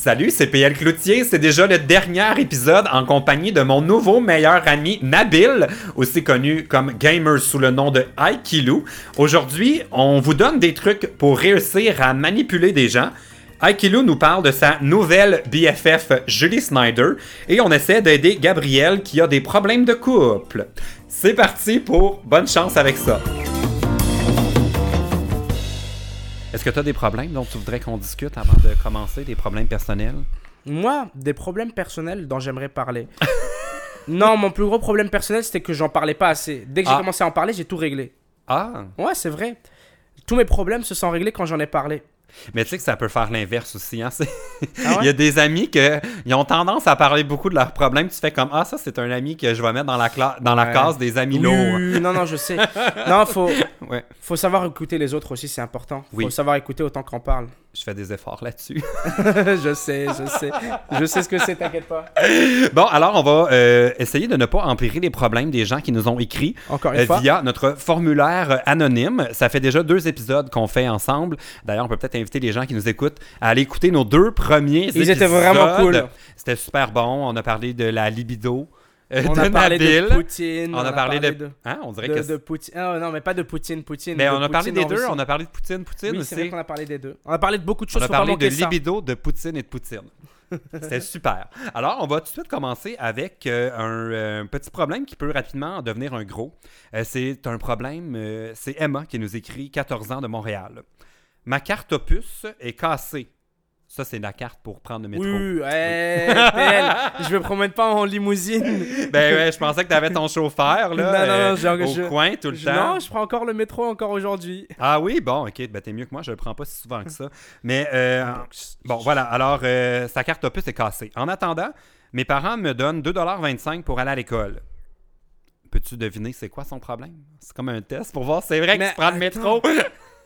Salut, c'est PL Cloutier. C'est déjà le dernier épisode en compagnie de mon nouveau meilleur ami Nabil, aussi connu comme Gamer sous le nom de Aikilu. Aujourd'hui, on vous donne des trucs pour réussir à manipuler des gens. Aikilu nous parle de sa nouvelle BFF Julie Snyder et on essaie d'aider Gabriel qui a des problèmes de couple. C'est parti pour bonne chance avec ça. Est-ce que tu as des problèmes dont tu voudrais qu'on discute avant de commencer, des problèmes personnels? Moi, des problèmes personnels dont j'aimerais parler. non, mon plus gros problème personnel, c'était que j'en parlais pas assez. Dès que j'ai Ah. commencé à en parler, j'ai tout réglé. Ah, Ouais, c'est vrai. Tous mes problèmes se sont réglés quand j'en ai parlé. Mais tu sais que ça peut faire l'inverse aussi. Hein? Ah ouais? Il y a des amis que ils ont tendance à parler beaucoup de leurs problèmes. Tu fais comme Ah, ça, c'est un ami que je vais mettre dans la, cla- dans la Ouais. case des amis lourds. non, non, je sais. non, faut, Ouais, faut savoir écouter les autres aussi, c'est important. Faut Oui. savoir écouter autant qu'on parle. Je fais des efforts là-dessus. je sais, je sais. Je sais ce que c'est, t'inquiète pas. bon, alors, on va euh, essayer de ne pas empirer les problèmes des gens qui nous ont écrit. Encore une Euh, fois. via notre formulaire euh, anonyme. Ça fait déjà deux épisodes qu'on fait ensemble. D'ailleurs, on peut peut-être inviter les gens qui nous écoutent à aller écouter nos deux premiers Ils épisodes. étaient vraiment cool. C'était super bon. On a parlé de la libido On de a parlé Nabil. de Poutine. On a parlé de... Hein? On dirait de, que... de Poutine. Ah, non, mais pas de Poutine, Poutine. Mais de on a parlé Poutine des deux. On a parlé de Poutine, Poutine Oui, aussi. c'est vrai qu'on a parlé des deux. On a parlé de beaucoup de choses. On a parlé de libido, de Poutine et de Poutine. C'était super. Alors, on va tout de suite commencer avec euh, un euh, petit problème qui peut rapidement devenir un gros. Euh, c'est un problème, euh, c'est Emma qui nous écrit 14 ans de Montréal. Ma carte opus est cassée. Ça, c'est la carte pour prendre le métro. Oui, je me promène pas en limousine. Ben ouais, je pensais que tu avais ton chauffeur là, Non, non, non, euh, j'ai- au je- coin tout le Je- temps. non, je prends encore le métro encore aujourd'hui. Ah oui, bon, ok, ben t'es mieux que moi, je le prends pas si souvent que ça. Mais euh, bon, voilà, alors euh, sa carte opus est cassée. En attendant, mes parents me donnent 2,25$ pour aller à l'école. Peux-tu deviner c'est quoi son problème? C'est comme un test pour voir, c'est vrai que Mais tu prends le métro.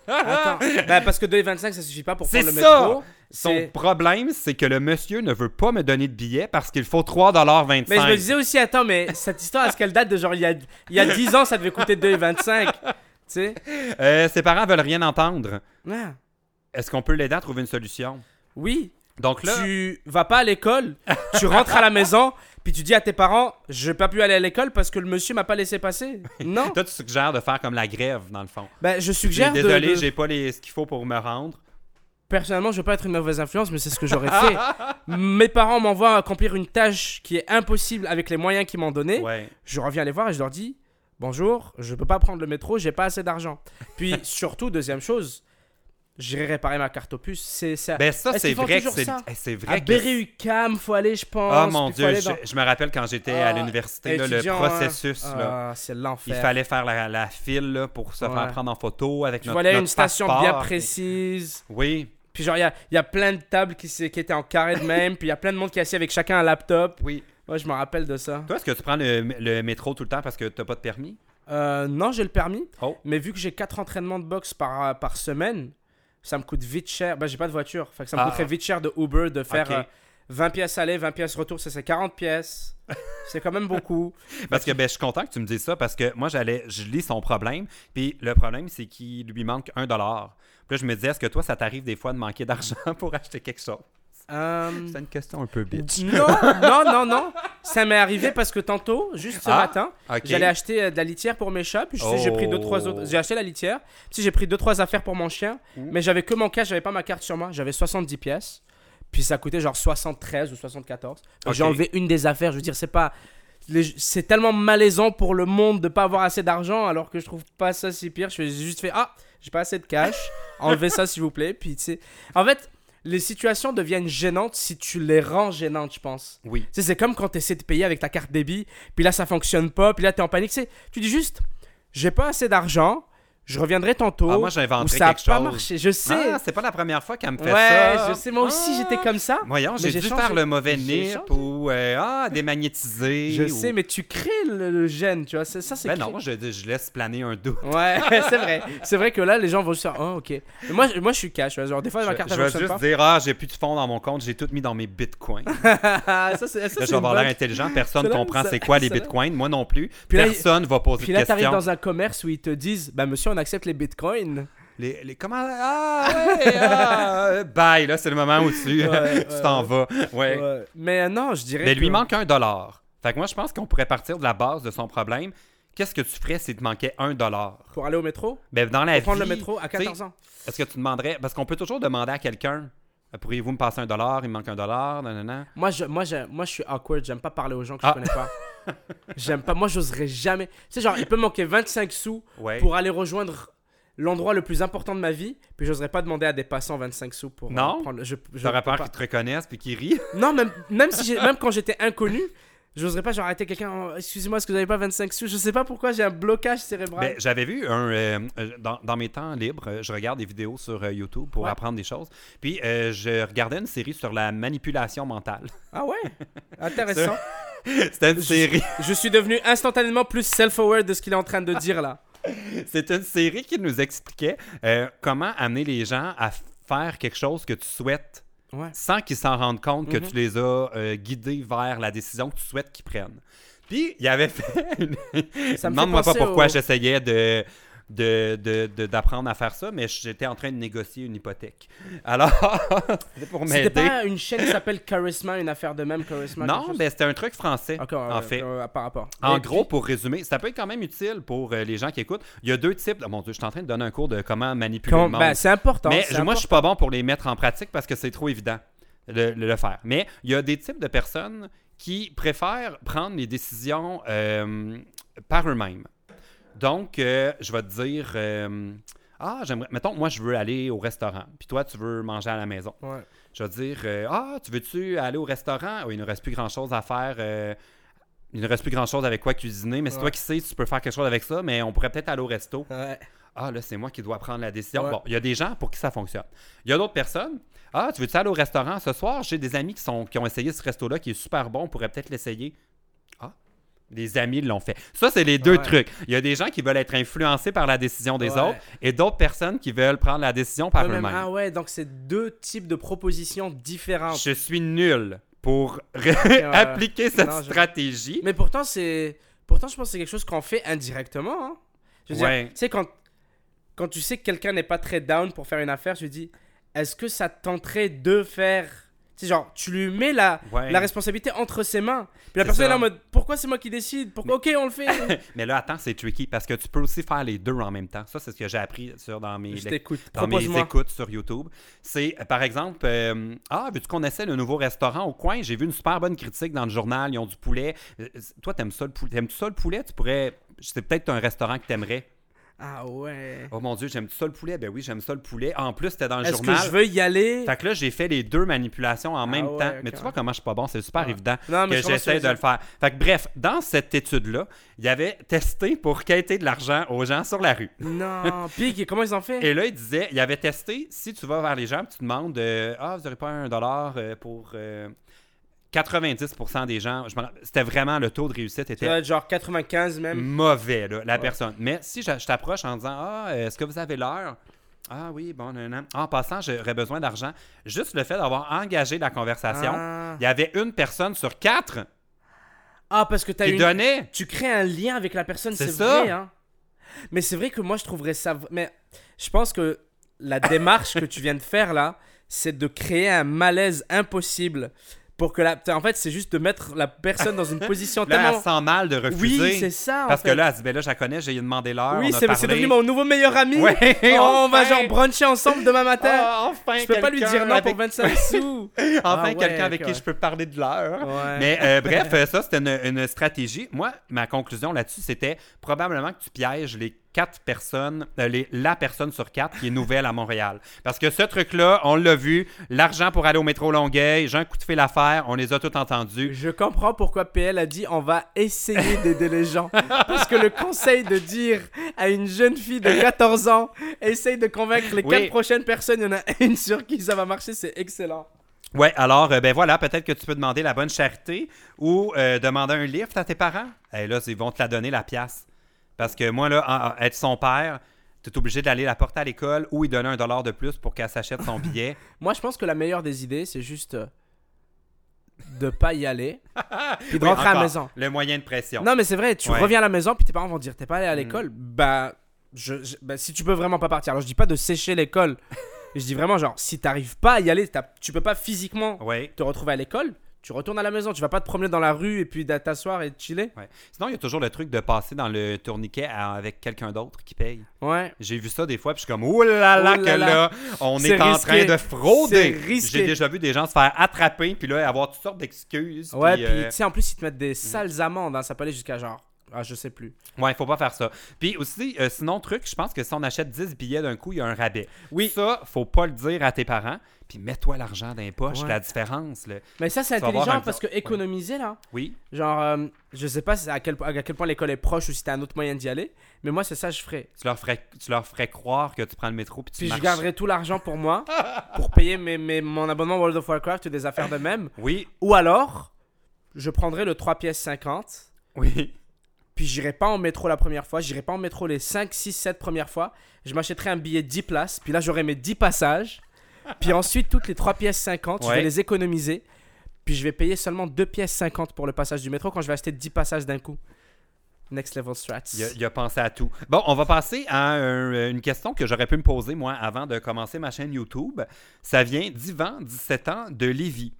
Attends, ben parce que 2,25 ça suffit pas pour prendre le ça! métro. Son C'est- problème, c'est que le monsieur ne veut pas me donner de billet parce qu'il faut 3,25$. Mais je me disais aussi, attends, mais cette histoire, est-ce qu'elle date de genre il y a, il y a 10 ans, ça devait coûter 2,25 Tu sais? Euh, ses parents veulent rien entendre. Ah, Est-ce qu'on peut l'aider à trouver une solution? Oui, Donc là, tu vas pas à l'école, tu rentres à la maison, puis tu dis à tes parents, je vais pas pu aller à l'école parce que le monsieur m'a pas laissé passer. Non. toi, tu suggères de faire comme la grève, dans le fond. Ben, je J'ai- suggère de- Désolé, de, j'ai pas les, ce qu'il faut pour me rendre. Personnellement, je veux pas être une mauvaise influence, mais c'est ce que j'aurais fait. Mes parents m'envoient accomplir une tâche qui est impossible avec les moyens qu'ils m'ont donnés. Ouais. Je reviens les voir et je leur dis Bonjour, je peux pas prendre le métro, j'ai pas assez d'argent. Puis surtout, deuxième chose, j'irai réparer ma carte opus. C'est ça. Ben ça, c'est vrai que c'est c'est à vrai que faut aller, je pense. Ah mon dieu, aller je, dans- je me rappelle quand j'étais à Ah, l'université, le étudiant, hein. processus, là, Ah, c'est il l'enfer. fallait faire la, la file là, pour se Ouais. faire prendre en photo avec Tu notre, notre une station bien précise. Oui, Puis genre, il y a, il y a plein de tables qui, qui étaient en carré de même. puis il y a plein de monde qui est assis avec chacun un laptop. oui. Moi, je me rappelle de ça. Toi, est-ce que tu prends le, le métro tout le temps parce que t'as pas de permis? Euh, non, j'ai le permis. Oh. Mais vu que j'ai 4 entraînements de boxe par, par semaine, ça me coûte vite cher. Bah, j'ai pas de voiture. Fait que ça me Ah. coûterait vite cher de Uber de faire Ok. euh, 20 pièces aller, 20 pièces retour. Ça, c'est 40 pièces. c'est quand même beaucoup. Parce que ben, je suis content que tu me dises ça parce que moi, j'allais, je lis son problème. Puis le problème, c'est qu'il lui manque un dollar. Puis là, je me disais, est-ce que toi, ça t'arrive des fois de manquer d'argent pour acheter quelque chose? Euh, C'est une question un peu bitch. non, non, non, non. Ça m'est arrivé parce que tantôt, juste ce Ah, matin, j'allais acheter euh, de la litière pour mes chats. Puis je sais, j'ai pris deux, trois Oh. autres. J'ai acheté la litière. Puis j'ai pris deux, trois affaires pour mon chien. Ouh. Mais j'avais que mon cash, j'avais pas ma carte sur moi. J'avais 70 pièces. Puis ça coûtait genre 73 ou 74. Fait que J'ai enlevé une des affaires. Je veux dire, c'est pas. les- C'est tellement malaisant pour le monde de pas avoir assez d'argent alors que je trouve pas ça si pire. Je fais- juste fait Ah, j'ai pas assez de cash. Enlevez ça s'il vous plaît. Puis tu sais. En fait, les situations deviennent gênantes si tu les rends gênantes, je pense. Oui. Tu c'est comme quand tu essaies de payer avec ta carte débit, puis là ça fonctionne pas, puis là t'es en panique. Tu tu dis juste, j'ai pas assez d'argent, je reviendrai tantôt. Ah, moi, ou j'inventerais ça a quelque pas chose. marché. Je sais. Ah, c'est pas la première fois qu'elle me fait ouais, ça. je sais. Moi aussi Ah. j'étais comme ça. Voyons, j'ai j'ai dû changé. faire le mauvais J'ai nip ou euh, ah, démagnétiser. Je ou- sais, mais tu crées le, le gène, tu vois. Ça c'est. Ben non, je, je laisse planer un doute. Ouais, c'est vrai. C'est vrai que là les gens vont juste faire, oh ok. Mais moi, je- moi je suis cash. ouais. Genre des fois Je, ma carte je elle vais juste pas. dire ah, j'ai plus de fonds dans mon compte, j'ai tout mis dans mes bitcoins. ça c'est. je vais avoir l'air intelligent, personne comprend c'est quoi les bitcoins, moi non plus. Puis personne va poser Puis de là t'arrives questions. dans un commerce où ils te disent, bah monsieur on accepte les bitcoins. les, les comment? Ah ouais ah, bye là c'est le moment où tu Ouais, tu t'en vas ouais. Mais non, je dirais. mais lui que- manque un dollar fait que moi je pense qu'on pourrait partir de la base de son problème qu'est-ce que tu ferais s'il te manquait un dollar? Pour aller au métro? Ben dans la Pour prendre le vie, métro à tu sais, 14 ans. est-ce que tu demanderais parce qu'on peut toujours demander à quelqu'un pourriez-vous me passer un dollar? Il me manque un dollar nanana. Moi je, moi, je, moi, je suis awkward. J'aime pas parler aux gens que Ah. je connais pas. J'aime pas. Moi, j'oserais jamais. Tu sais, genre, il peut me manquer 25 sous ouais pour aller rejoindre l'endroit le plus important de ma vie. Puis, j'oserais pas demander à des passants 25 sous pour. euh, Non? prendre. Je, je J'aurais peux peur pas. qu'ils te reconnaissent puis qu'ils rient? Non, même, même, si même quand j'étais inconnu, j'oserais pas genre arrêter quelqu'un. Excusez-moi, est-ce que vous avez pas 25 sous? Je sais pas pourquoi j'ai un blocage cérébral. Ben, j'avais vu un. euh, euh, dans, dans mes temps libres, euh, je regarde des vidéos sur YouTube pour Ouais. apprendre des choses. Puis euh, je regardais une série sur la manipulation mentale. Ah ouais? Intéressant. C'était une série. Je suis devenu instantanément plus self-aware de ce qu'il est en train de dire là. C'est une série qui nous expliquait euh, comment amener les gens à faire quelque chose que tu souhaites Ouais. sans qu'ils s'en rendent compte que Mhm. tu les as euh, guidés vers la décision que tu souhaites qu'ils prennent. Puis, il avait fait. une- Demande-moi pas pourquoi au- j'essayais de. De- de- de- d'apprendre à faire ça, mais j'étais en train de négocier une hypothèque. Alors, c'était pour C'était m'aider. pas une chaîne qui s'appelle Charisma, une affaire de même Charisma Non, chose? ben c'était un truc français, en fait. ouais, par rapport. En gros, puis- pour résumer, ça peut être quand même utile pour euh, les gens qui écoutent. Il y a deux types. de- mon Dieu, je suis en train de donner un cours de comment manipuler le monde. ben, c'est important. Mais je- moi, je suis pas bon pour les mettre en pratique parce que c'est trop évident de, de le faire. Mais il y a des types de personnes qui préfèrent prendre les décisions euh, par eux-mêmes. Donc, euh, je vais te dire, euh, ah, j'aimerais, mettons, moi, je veux aller au restaurant, puis toi, tu veux manger à la maison. Ouais. Je vais te dire, euh, ah, tu veux-tu aller au restaurant? Oui, il ne reste plus grand-chose à faire. il ne reste plus grand-chose avec quoi cuisiner, mais c'est Ouais. toi qui sais, tu peux faire quelque chose avec ça, mais on pourrait peut-être aller au resto. Ouais. Ah, là, c'est moi qui dois prendre la décision. Bon, il y a des gens pour qui ça fonctionne. Il y a d'autres personnes. Ah, tu veux-tu aller au restaurant ce soir? J'ai des amis qui, sont, qui ont essayé ce resto-là qui est super bon. On pourrait peut-être l'essayer. Des amis l'ont fait. Ça, c'est les deux Ouais. trucs. Il y a des gens qui veulent être influencés par la décision des Ouais. autres et d'autres personnes qui veulent prendre la décision par eux-mêmes. ah ouais, donc c'est deux types de propositions différentes. Je suis nul pour appliquer cette Non, je- stratégie. Mais pourtant, c'est. Pourtant, je pense que c'est quelque chose qu'on fait indirectement. hein. Je veux Ouais. dire, tu sais, quand, quand tu sais que quelqu'un n'est pas très down pour faire une affaire, je dis, est-ce que ça te tenterait de faire. Tu sais, genre, tu lui mets la, Ouais. la responsabilité entre ses mains. Puis la C'est personne est là en mode, pourquoi c'est moi qui décide? Pourquoi? Ok, on le fait. Mais là, attends, c'est tricky parce que tu peux aussi faire les deux en même temps. Ça, c'est ce que j'ai appris sur, dans mes dans mes écoutes sur YouTube. C'est, par exemple, euh, Ah, veux-tu qu'on essaie le nouveau restaurant au coin? J'ai vu une super bonne critique dans le journal. Ils ont du poulet. Euh, toi, t'aimes ça le poulet? T'aimes-tu ça le poulet? Tu pourrais. C'est peut-être un restaurant que t'aimerais. Ah ouais. Oh mon Dieu, j'aime-tu ça le poulet? Ben oui, j'aime ça le poulet. En plus, c'était dans le Est-ce que journal. je veux y aller? Fait que là, j'ai fait les deux manipulations en même ouais, temps. Mais tu vois comment je suis pas bon? C'est super Ouais. évident Non, mais que j'essaie de le faire. Fait que bref, dans cette étude-là, il y avait testé pour quêter de l'argent aux gens sur la rue. Non. Puis, comment ils ont fait? Et là, il disait, il avait testé, si tu vas vers les gens, tu demandes, euh, ah, vous n'aurez pas un dollar euh, pour euh, 90% des gens, c'était vraiment le taux de réussite était genre 95 même. mauvais, là, la Ouais. personne. Mais si je, je t'approche en disant, ah, est-ce que vous avez l'heure? Ah oui, bon, non, non. En passant, j'aurais besoin d'argent. Juste le fait d'avoir engagé la conversation, Ah. il y avait une personne sur quatre Ah, parce que qui une... donnait. tu crées un lien avec la personne, C'est vrai. Hein. Mais c'est vrai que moi, je trouverais ça. Mais je pense que la démarche que tu viens de faire là, c'est de créer un malaise impossible. Pour que la. En fait, c'est juste de mettre la personne dans une position Là, tellement. elle sent mal de refuser. Oui, c'est ça. en Parce que là, elle se dit, ben là, je la connais, j'ai demandé l'heure. Oui, c'est devenu mon nouveau meilleur ami. Ouais, Oh, on va genre bruncher ensemble demain matin. Ah, enfin, je peux pas lui dire non avec- pour 25 sous. Enfin, Ah ouais, quelqu'un avec qui je peux parler de l'heure. Ouais. Mais euh, bref, ça, c'était une, une stratégie. Moi, ma conclusion là-dessus, c'était probablement que tu pièges les quatre personnes, euh, les, la personne sur quatre qui est nouvelle à Montréal. Parce que ce truc-là, on l'a vu, l'argent pour aller au métro Longueuil, j'ai un coup de fil à faire, on les a tous entendus. Je comprends pourquoi PL a dit on va essayer d'aider les gens. Parce que le conseil de dire à une jeune fille de 14 ans, essaye de convaincre les Oui. quatre prochaines personnes, il y en a une sur qui ça va marcher, c'est excellent. Ouais, alors, euh, ben voilà, peut-être que tu peux demander la bonne charité ou euh, demander un lift à tes parents. Et là, ils vont te la donner, la pièce. Parce que moi, là, être son père, tu es obligé d'aller la porter à l'école ou lui donner un dollar de plus pour qu'elle s'achète son billet. Moi, je pense que la meilleure des idées, c'est juste euh, de pas y aller, puis de Oui, rentrer à la maison. Le moyen de pression. Non, mais c'est vrai, tu Ouais. reviens à la maison, puis tes parents vont dire t'es pas allé à Mm. l'école Bah, je, je- bah, si tu peux vraiment pas partir, alors je dis pas de sécher l'école. je dis vraiment, genre, si t'arrives pas à y aller, tu peux pas physiquement Ouais. te retrouver à l'école, tu retournes à la maison. Tu vas pas te promener dans la rue et puis t'asseoir et te chiller. ouais. Sinon, il y a toujours le truc de passer dans le tourniquet à- avec quelqu'un d'autre qui paye. Ouais. J'ai vu ça des fois, puis je suis comme, oh là là, que là. on est en risqué. train de frauder. J'ai déjà vu des gens se faire attraper, puis là, avoir toutes sortes d'excuses. Ouais, puis, puis euh, tu sais, en plus, ils te mettent des sales amendes. hein, Ça peut aller jusqu'à genre. Ah, je sais plus. Ouais, faut pas faire ça. Puis aussi, euh, sinon, truc, je pense que si on achète 10 billets d'un coup, il y a un rabais. Oui. Ça, faut pas le dire à tes parents. Puis mets-toi l'argent dans les poches, Ouais. la différence. Là. Mais ça, c'est intelligent parce que ouais. économiser là, Oui. genre, euh, je sais pas à quel, à quel point l'école est proche ou si t'as un autre moyen d'y aller, mais moi, c'est ça que je ferais. Tu leur, ferais, tu leur ferais croire que tu prends le métro, puis tu Puis je garderais tout l'argent pour moi, pour payer mes, mes- mon abonnement World of Warcraft ou des affaires de même. Oui, Ou alors, je prendrais le 3 pièces 50, oui. Puis j'irai pas en métro la première fois, j'irai pas en métro les 5, 6, 7 premières fois. Je m'achèterai un billet 10 places, puis là, j'aurai mes 10 passages. Puis ensuite, toutes les 3 pièces 50, je vais les économiser. Puis je vais payer seulement 2 pièces 50 pour le passage du métro quand je vais acheter 10 passages d'un coup. Next level strats. Il a, il a pensé à tout. Bon, on va passer à un- une question que j'aurais pu me poser, moi, avant de commencer ma chaîne YouTube. Ça vient d'Ivan, 17 ans, de Lévis.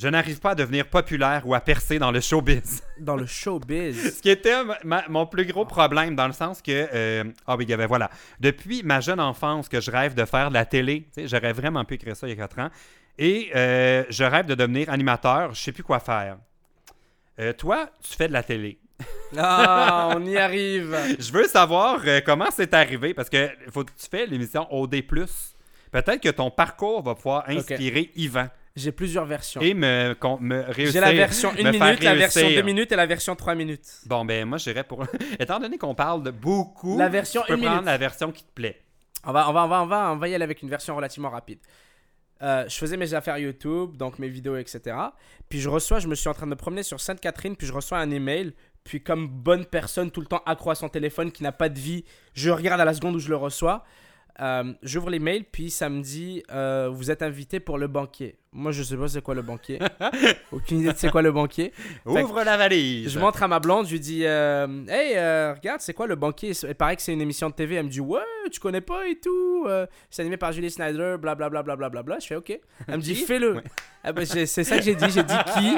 Je n'arrive pas à devenir populaire ou à percer dans le showbiz. Dans le showbiz. Ce qui était ma- mon plus gros problème, dans le sens que. euh, ah, oui, il y avait, voilà. Depuis ma jeune enfance, que je rêve de faire de la télé, j'aurais vraiment pu écrire ça il y a 4 ans. Et euh, je rêve de devenir animateur, je sais plus quoi faire. Euh, toi, tu fais de la télé. Ah, on y arrive. Je veux savoir euh, comment c'est arrivé, parce que faut que tu fais l'émission OD. Peut-être que ton parcours va pouvoir inspirer Yvan J'ai plusieurs versions. et me, con- me réussir. J'ai la version 1 me faire minute, la version réussir. 2 minutes et la version 3 minutes. Bon, ben moi, j'irais pour. Étant donné qu'on parle de beaucoup, La version tu peux une prendre minute. la version qui te plaît. On va, on va, on va, on va, on va y aller avec une version relativement rapide. Euh, je faisais mes affaires YouTube, donc mes vidéos, etc. Puis je reçois, je me suis en train de me promener sur Sainte-Catherine, puis je reçois un email. Puis comme bonne personne, tout le temps accro à son téléphone, qui n'a pas de vie, je regarde à la seconde où je le reçois. Euh, J'ouvre l'email, puis ça me dit euh, Vous êtes invité pour le banquier. Moi, je sais pas c'est quoi le banquier. Aucune idée de c'est quoi le banquier. Fait Ouvre la valise. Je montre à ma blonde, je lui dis euh, Hey, euh, regarde, c'est quoi le banquier? Il paraît que c'est une émission de TV. Elle me dit Ouais, tu connais pas et tout. C'est animé par Julie Snyder, blablabla. Bla, bla, bla, bla. Je fais Ok. Elle me dit? Fais-le. Ouais. Ah bah, j'ai- c'est ça que j'ai dit. J'ai dit qui?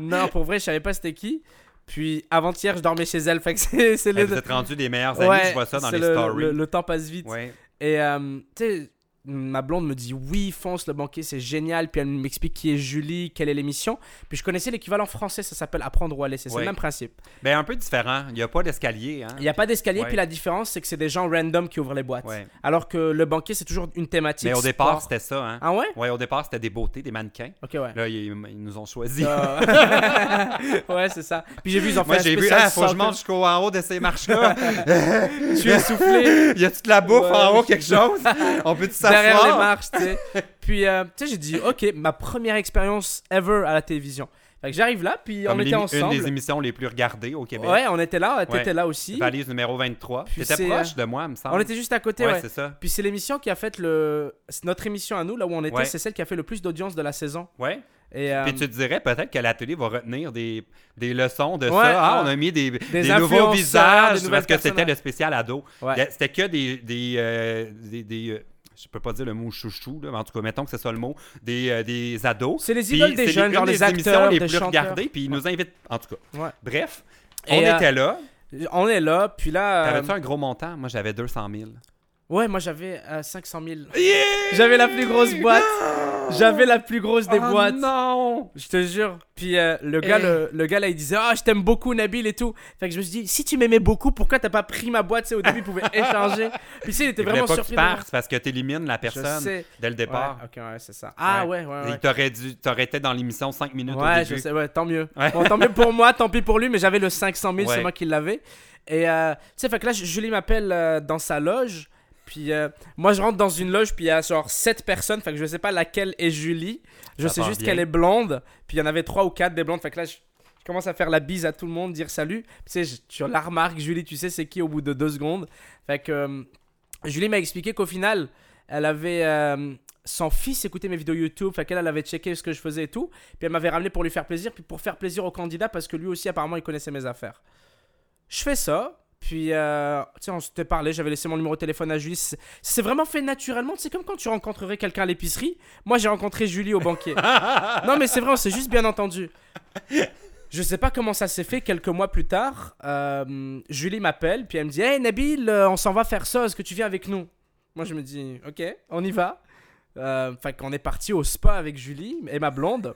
Non, pour vrai, je savais pas c'était qui. Puis avant-hier, je dormais chez elle. Fait que c'est vous êtes rendus des meilleurs amis, Ouais, je vois ça dans les le- stories. Le, le temps passe vite. Ouais. Et euh, tu sais, ma blonde me dit oui, fonce le banquier, c'est génial. Puis elle m'explique qui est Julie, quelle est l'émission. Puis je connaissais l'équivalent français, ça s'appelle Apprendre ou laisser. C'est le même principe. Ben, un peu différent. Il n'y a pas d'escalier. Hein? Il n'y a pas d'escalier, Ouais. puis la différence, c'est que c'est des gens random qui ouvrent les boîtes. Ouais. Alors que le banquier, c'est toujours une thématique. Mais au départ, c'était ça. Hein? Ah ouais? Ouais, au départ, c'était des beautés, des mannequins. Ok, ouais. Là, ils, ils nous ont choisis. Euh, ouais, c'est ça. Puis j'ai vu, ils ont fait Moi, j'ai vu, ah, faut que je mange jusqu'au en haut de ces marches-là. Je suis essoufflé y a-tu de la bouffe Ouais. en haut, quelque chose? On peut-tu s'asseoir? Derrière les marches, tu sais. Puis, euh, tu sais, j'ai dit, ok, ma première expérience ever à la télévision. Fait que j'arrive là, puis Comme on était ensemble. une des émissions les plus regardées au Québec. Ouais, on était là, t'étais Ouais. là aussi. Valise numéro 23. Puis T'étais proche euh, de moi, me semble. On était juste à côté, ouais, ouais. c'est ça. Puis c'est l'émission qui a fait le. c'est Notre émission à nous, là où on était, Ouais. c'est celle qui a fait le plus d'audience de la saison. Ouais. Et, euh, Puis tu te dirais peut-être que la télé va retenir des, des leçons de Ouais, ça. Ah, on a mis des, des, nouveaux visages des parce que c'était le spécial ado. Ouais. Il C'était que des. des, euh, des, je peux pas dire le mot chouchou, là, mais en tout cas, mettons que c'est ça le mot. Des, euh, des ados. C'est les idoles des jeunes, une genre des les émissions acteurs, les des plus chanteurs. regardées, puis ils nous invitent. En tout cas. Ouais. Bref, Et, on euh, était là. On est là, puis là. euh, T'avais-tu un gros montant? Moi, j'avais 200 000. Ouais, moi j'avais euh, 500 000. Yeah! J'avais la plus grosse boîte. J'avais la plus grosse des Oh boîtes. non Je te jure. Puis euh, le gars, le, le gars là, il disait Ah, je t'aime beaucoup, Nabil et tout. Fait que je me suis dit Si tu m'aimais beaucoup, pourquoi t'as pas pris ma boîte? Sais, Au début, il pouvait échanger. Puis tu sais, il était Il vraiment pas que tu surpris. partes parce que t'élimines la personne dès le départ. Ouais, ok, ouais, c'est ça. Ah ouais, ouais, ouais. Il t'aurait dû, t'aurais été dans l'émission 5 minutes au Ouais, début. je sais, ouais, tant mieux. Ouais. Bon, tant mieux pour moi, tant pis pour lui, mais j'avais le 500 000, Ouais. c'est moi qui l'avais. Et euh, tu sais, fait que là, Julie m'appelle euh, dans sa loge. Puis euh, moi, je rentre dans une loge, puis il y a genre 7 personnes. Fait que je sais pas laquelle est Julie. Je Ça sais juste qu'elle est blonde. Puis il y en avait 3 ou 4 des blondes. Fait que là, je, je commence à faire la bise à tout le monde, dire salut. Tu sais, tu la remarques, Julie, tu sais c'est qui au bout de 2 secondes. Fait que euh, Julie m'a expliqué qu'au final, elle avait. euh, son fils écoutait mes vidéos YouTube, fait qu'elle elle avait checké ce que je faisais et tout. Puis elle m'avait ramené pour lui faire plaisir, puis pour faire plaisir au candidat parce que lui aussi apparemment il connaissait mes affaires. Je fais ça, Puis, euh, tu sais, on s'était parlé, j'avais laissé mon numéro de téléphone à Julie. C'est- vraiment fait naturellement. C'est comme quand tu rencontrerais quelqu'un à l'épicerie. Moi, j'ai rencontré Julie au banquier. non, mais c'est vrai, on s'est juste bien entendu. Je sais pas comment ça s'est fait. Quelques mois plus tard, euh, Julie m'appelle, puis elle me dit Hey Nabil, euh, on s'en va faire ça. Est-ce que tu viens avec nous? Moi, je me dis Ok, on y va. Euh, Fait qu'on est parti au spa avec Julie et ma blonde.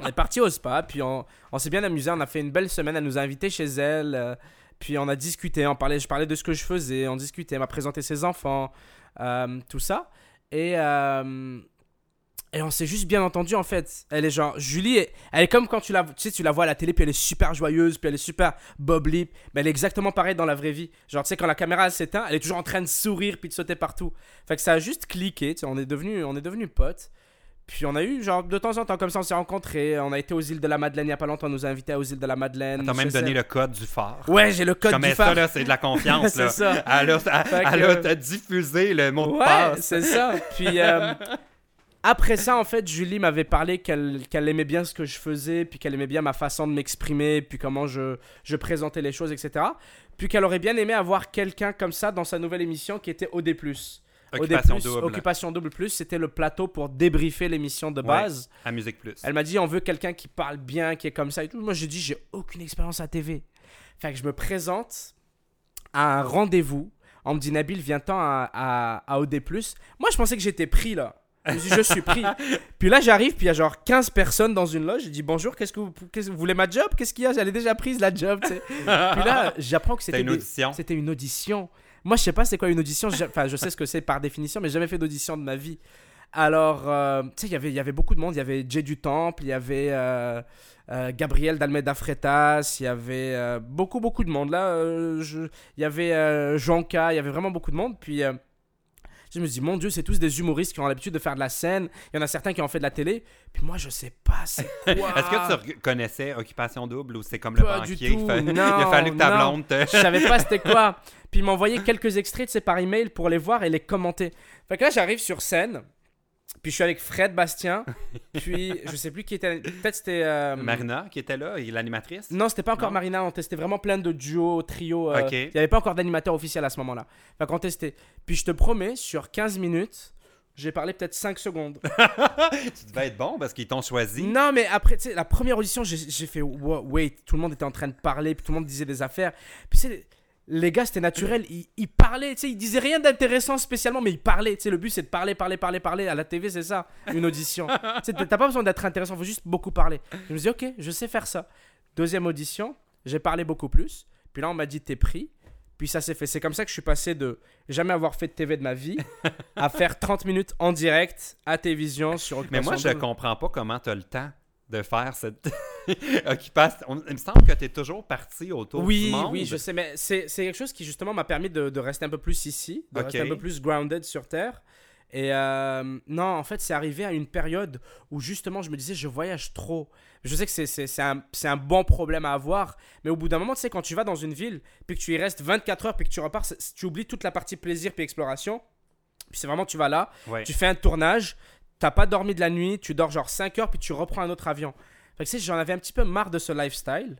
On est parti au spa, puis on, on s'est bien amusé. On a fait une belle semaine. Elle nous a invités chez elle. Puis on a discuté. On parlait, je parlais de ce que je faisais. On discutait. Elle m'a présenté ses enfants. euh, tout ça. Et, euh, et on s'est juste bien entendu en fait. Elle est genre. Julie, elle est comme quand tu la, tu tu la vois à la télé, puis elle est super joyeuse, puis elle est super bubbly. Mais elle est exactement pareil dans la vraie vie. Genre, tu sais, quand la caméra elle s'éteint, elle est toujours en train de sourire, puis de sauter partout. Fait que ça a juste cliqué. On est devenu, devenu potes. Puis on a eu, genre, de temps en temps, comme ça, on s'est rencontrés. On a été aux îles de la Madeleine il y a pas longtemps. On nous a invités aux îles de la Madeleine. T'as même donné le code du phare. Ouais, j'ai le code Comme du ça, phare. là, c'est de la confiance. C'est là. ça. Elle a, elle- que- diffusé le mot de Ouais, passe. c'est ça. Puis euh, après ça, en fait, Julie m'avait parlé qu'elle qu'elle aimait bien ce que je faisais, puis qu'elle aimait bien ma façon de m'exprimer, puis comment je, je présentais les choses, etc. Puis qu'elle aurait bien aimé avoir quelqu'un comme ça dans sa nouvelle émission qui était OD+. Occupation OD+, double. Occupation double plus, c'était le plateau pour débriefer l'émission de Ouais. base. À Musique Plus. Elle m'a dit on veut quelqu'un qui parle bien, qui est comme ça et tout. Moi j'ai dit j'ai aucune expérience à TV. Fait que je me présente à un rendez-vous. On me dit Nabil viens-t'en à, à, à OD+. Moi je pensais que j'étais pris là. Je me suis dit, je suis pris. Puis là j'arrive, puis il y a genre 15 personnes dans une loge. Je dis bonjour, qu'est-ce que vous, qu'est-ce que vous voulez ma job? Qu'est-ce qu'il y a? J'allais déjà prise la job, tu sais. Puis là j'apprends que c'était une audition. c'était une audition. Moi, je sais pas c'est quoi une audition. Enfin, je sais ce que c'est par définition, mais j'ai jamais fait d'audition de ma vie. Alors, euh, tu sais, il y avait- il y avait beaucoup de monde. Il y avait Jay du Temple, il y avait euh, euh, Gabriel d'Almeida Freitas, il y avait beaucoup, beaucoup de monde. Là, il y avait Jonka, il y avait vraiment beaucoup de monde. Puis, je me dis, mon Dieu, c'est tous des humoristes qui ont l'habitude de faire de la scène. Il y en a certains qui ont fait de la télé. Puis moi, je sais pas c'est quoi. Est-ce que tu connaissais Occupation Double ou c'est comme le Pas du banquier? il, tout. fa- il Non, a fallu que ta non. blonde te... Je savais pas c'était quoi. Puis il m'a envoyé quelques extraits de c'est par email pour les voir et les commenter. Fait que là, j'arrive sur scène. Puis je suis avec Fred Bastien. Puis je sais plus qui était. Peut-être c'était. euh, Marina qui était là, l'animatrice? Non, c'était pas encore Non? Marina. On testait vraiment plein de duos, trios. euh. Il n'y avait pas encore d'animateur officiel à ce moment-là. Fait qu'on testait. Puis je te promets, sur 15 minutes, j'ai parlé peut-être 5 secondes. Tu devais être bon parce qu'ils t'ont choisi. Non, mais après, tu sais, la première audition, j'ai fait Wow, wait, tout le monde était en train de parler, puis tout le monde disait des affaires. Puis, sais, les gars, c'était naturel, ils, ils parlaient, tu sais, ils disaient rien d'intéressant spécialement, mais ils parlaient. Tu sais, le but, c'est de parler, parler, parler, parler. À la TV, c'est ça, une audition. tu t'as pas besoin d'être intéressant, faut juste beaucoup parler. Je me dis, ok, je sais faire ça. Deuxième audition, j'ai parlé beaucoup plus. Puis là, on m'a dit, t'es pris. Puis ça s'est fait. C'est comme ça que je suis passé de jamais avoir fait de TV de ma vie à faire 30 minutes en direct à télévision sur Mais moi, je Double. comprends pas comment tu as le temps de faire cette occupation. On- Il me semble que tu es toujours parti autour Oui, du monde. oui, je sais, mais c'est quelque chose qui justement m'a permis de, de rester un peu plus ici, de rester un peu plus grounded sur Terre. Et euh, non, en fait, c'est arrivé à une période où justement je me disais, je voyage trop. Je sais que c'est- un, un bon problème à avoir, mais au bout d'un moment, tu sais, quand tu vas dans une ville, puis que tu y restes 24 heures, puis que tu repars, tu oublies toute la partie plaisir puis exploration. Puis c'est vraiment, tu vas là, Ouais. tu fais un tournage, t'as pas dormi de la nuit, tu dors genre 5 heures, puis tu reprends un autre avion. Fait que sais, j'en avais un petit peu marre de ce lifestyle.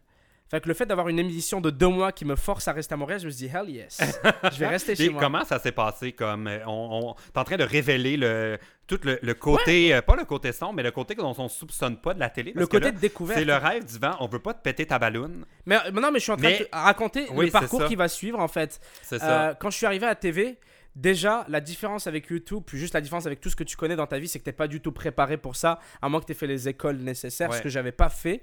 Fait que le fait d'avoir une émission de deux mois qui me force à rester à Montréal, je me suis dit, hell yes, je vais rester chez Et moi. comment ça s'est passé? Comme euh, on, on- t'es en train de révéler le tout le, le côté euh, pas le côté sombre mais le côté dont on soupçonne pas de la télé Le côté là, de découverte. c'est le rêve du vent on veut pas te péter ta balloune Mais euh, non, mais je suis en train Mais- de te raconter Oui, le parcours qui va suivre en fait. c'est ça Euh, quand je suis arrivé à TV, déjà, la différence avec YouTube, puis juste la différence avec tout ce que tu connais dans ta vie, c'est que t'es pas du tout préparé pour ça, à moins que tu aies fait les écoles nécessaires, ce que j'avais pas fait.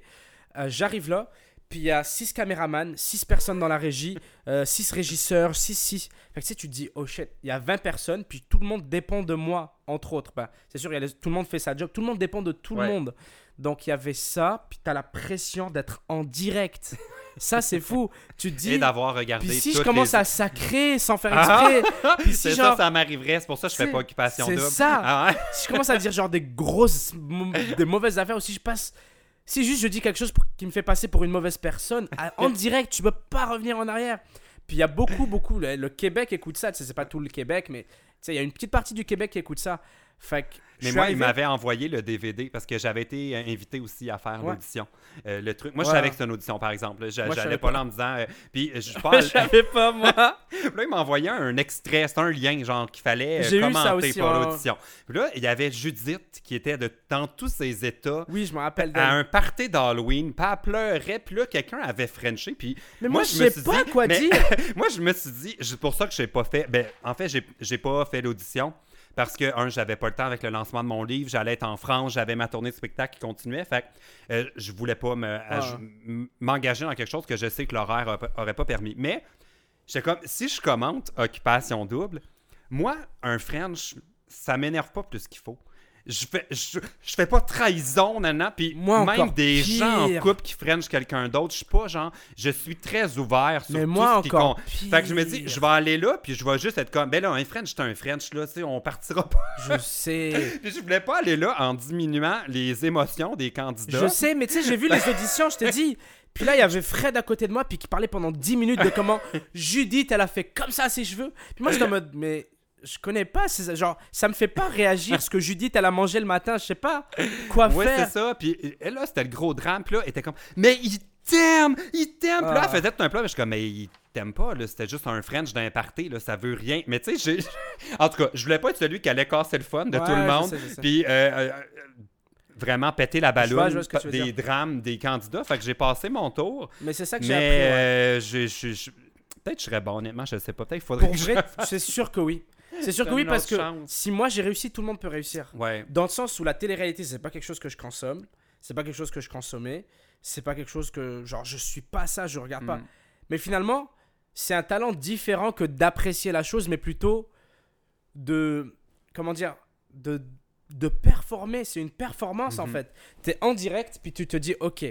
Euh, J'arrive là, puis il y a 6 caméramans, 6 personnes dans la régie, 6 régisseurs, 6, 6. Fait que tu sais, tu te dis, oh shit, il y a 20 personnes, puis tout le monde dépend de moi, entre autres. Ben, c'est sûr, il y a les- tout le monde fait sa job, tout le monde dépend de tout Ouais. le monde. Donc il y avait ça, puis t'as la pression d'être en direct. Ça, c'est fou. Tu te dis. et d'avoir regardé Puis si je commence les- à sacrer sans faire Ah! exprès, puis si c'est genre, ça ça m'arriverait c'est pour ça que je fais C'est- pas occupation c'est double ça. Ah ouais? si je commence à dire genre des grosses, des mauvaises affaires, ou si je passe, si juste je dis quelque chose pour- qui me fait passer pour une mauvaise personne, en direct, tu peux pas revenir en arrière. Puis il y a beaucoup, beaucoup, le, le Québec écoute ça, tu sais, c'est pas tout le Québec, mais il y a une petite partie du Québec qui écoute ça. Fait que. je Mais moi, arrivé- il m'avait envoyé le DVD parce que j'avais été euh, invité aussi à faire Ouais. l'audition. Euh, le truc, moi, je Ouais. savais que c'était une audition, par exemple. je J'allais pas pas. là en me disant. euh, puis je pas. Je savais pas, moi. Là, il m'a envoyé un extrait, c'était un lien, genre, qu'il fallait commenter aussi, pour ouais. l'audition. Puis là, il y avait Judith qui était de, dans tous ses états Oui, je me rappelle à un party d'Halloween, pas pleurait, puis là, quelqu'un avait frenché, puis Mais moi, je me sais pas dit- quoi mais- dire. moi, je me suis dit, c'est pour ça que j'ai pas fait, ben, en fait, j'ai pas fait l'audition, parce que, un, j'avais pas le temps avec le lancement de mon livre, j'allais être en France, j'avais ma tournée de spectacle qui continuait, fait que euh, je voulais pas me- m- m'engager dans quelque chose que je sais que l'horaire aurait pas permis. Mais, comme, si je commente Occupation Double, moi, un French, ça m'énerve pas plus qu'il faut. Je fais, je, je fais pas trahison, nana, puis Moi, même des gens en couple qui frenchent quelqu'un d'autre, je suis pas genre, je suis très ouvert sur Mais tout moi, ce qui compte. pire. Fait que je me dis, je vais aller là, puis je vais juste être comme, ben là, un French, c'est un French, là, tu sais, on partira pas. Je sais. Puis je voulais pas aller là en diminuant les émotions des candidats. Je sais, mais tu sais, j'ai vu les auditions, je t'ai dit. Puis là, il y avait Fred à côté de moi, puis qui parlait pendant 10 minutes de comment Judith, elle a fait comme ça à ses cheveux. Puis moi, j'étais en mode, mais je connais pas, c'est genre, ça me fait pas réagir ce que Judith, elle a mangé le matin, je sais pas quoi Ouais, faire. c'est ça. Puis et là, c'était le gros drame. Puis là, elle était comme, mais il t'aime, il t'aime. Puis là, Ah. elle faisait tout un plat. Mais je suis comme, mais il t'aime pas, là. C'était juste un French d'un party, là. Ça veut rien. Mais tu sais, j'ai- en tout cas, je voulais pas être celui qui allait casser le fun de Ouais, tout le je monde. sais, je sais. Puis euh, euh, euh, vraiment péter la veux des drames des candidats. Fait que j'ai passé mon tour. Mais c'est ça que j'ai appris. ouais. euh, je- je- je- peut-être que je serais bon, honnêtement. Je sais pas. Peut-être qu'il faudrait Pour que je- vrai, c'est sûr que oui. C'est sûr que oui, parce que chance. si moi j'ai réussi, tout le monde peut réussir. Ouais. Dans le sens où la télé-réalité, c'est pas quelque chose que je consomme, c'est pas quelque chose que je consommais, c'est pas quelque chose que, genre, je suis pas ça, je regarde pas. Mm. Mais finalement, c'est un talent différent que d'apprécier la chose, mais plutôt de, comment dire, de, de performer. C'est une performance en Mhm. fait. T'es en direct, puis tu te dis, ok,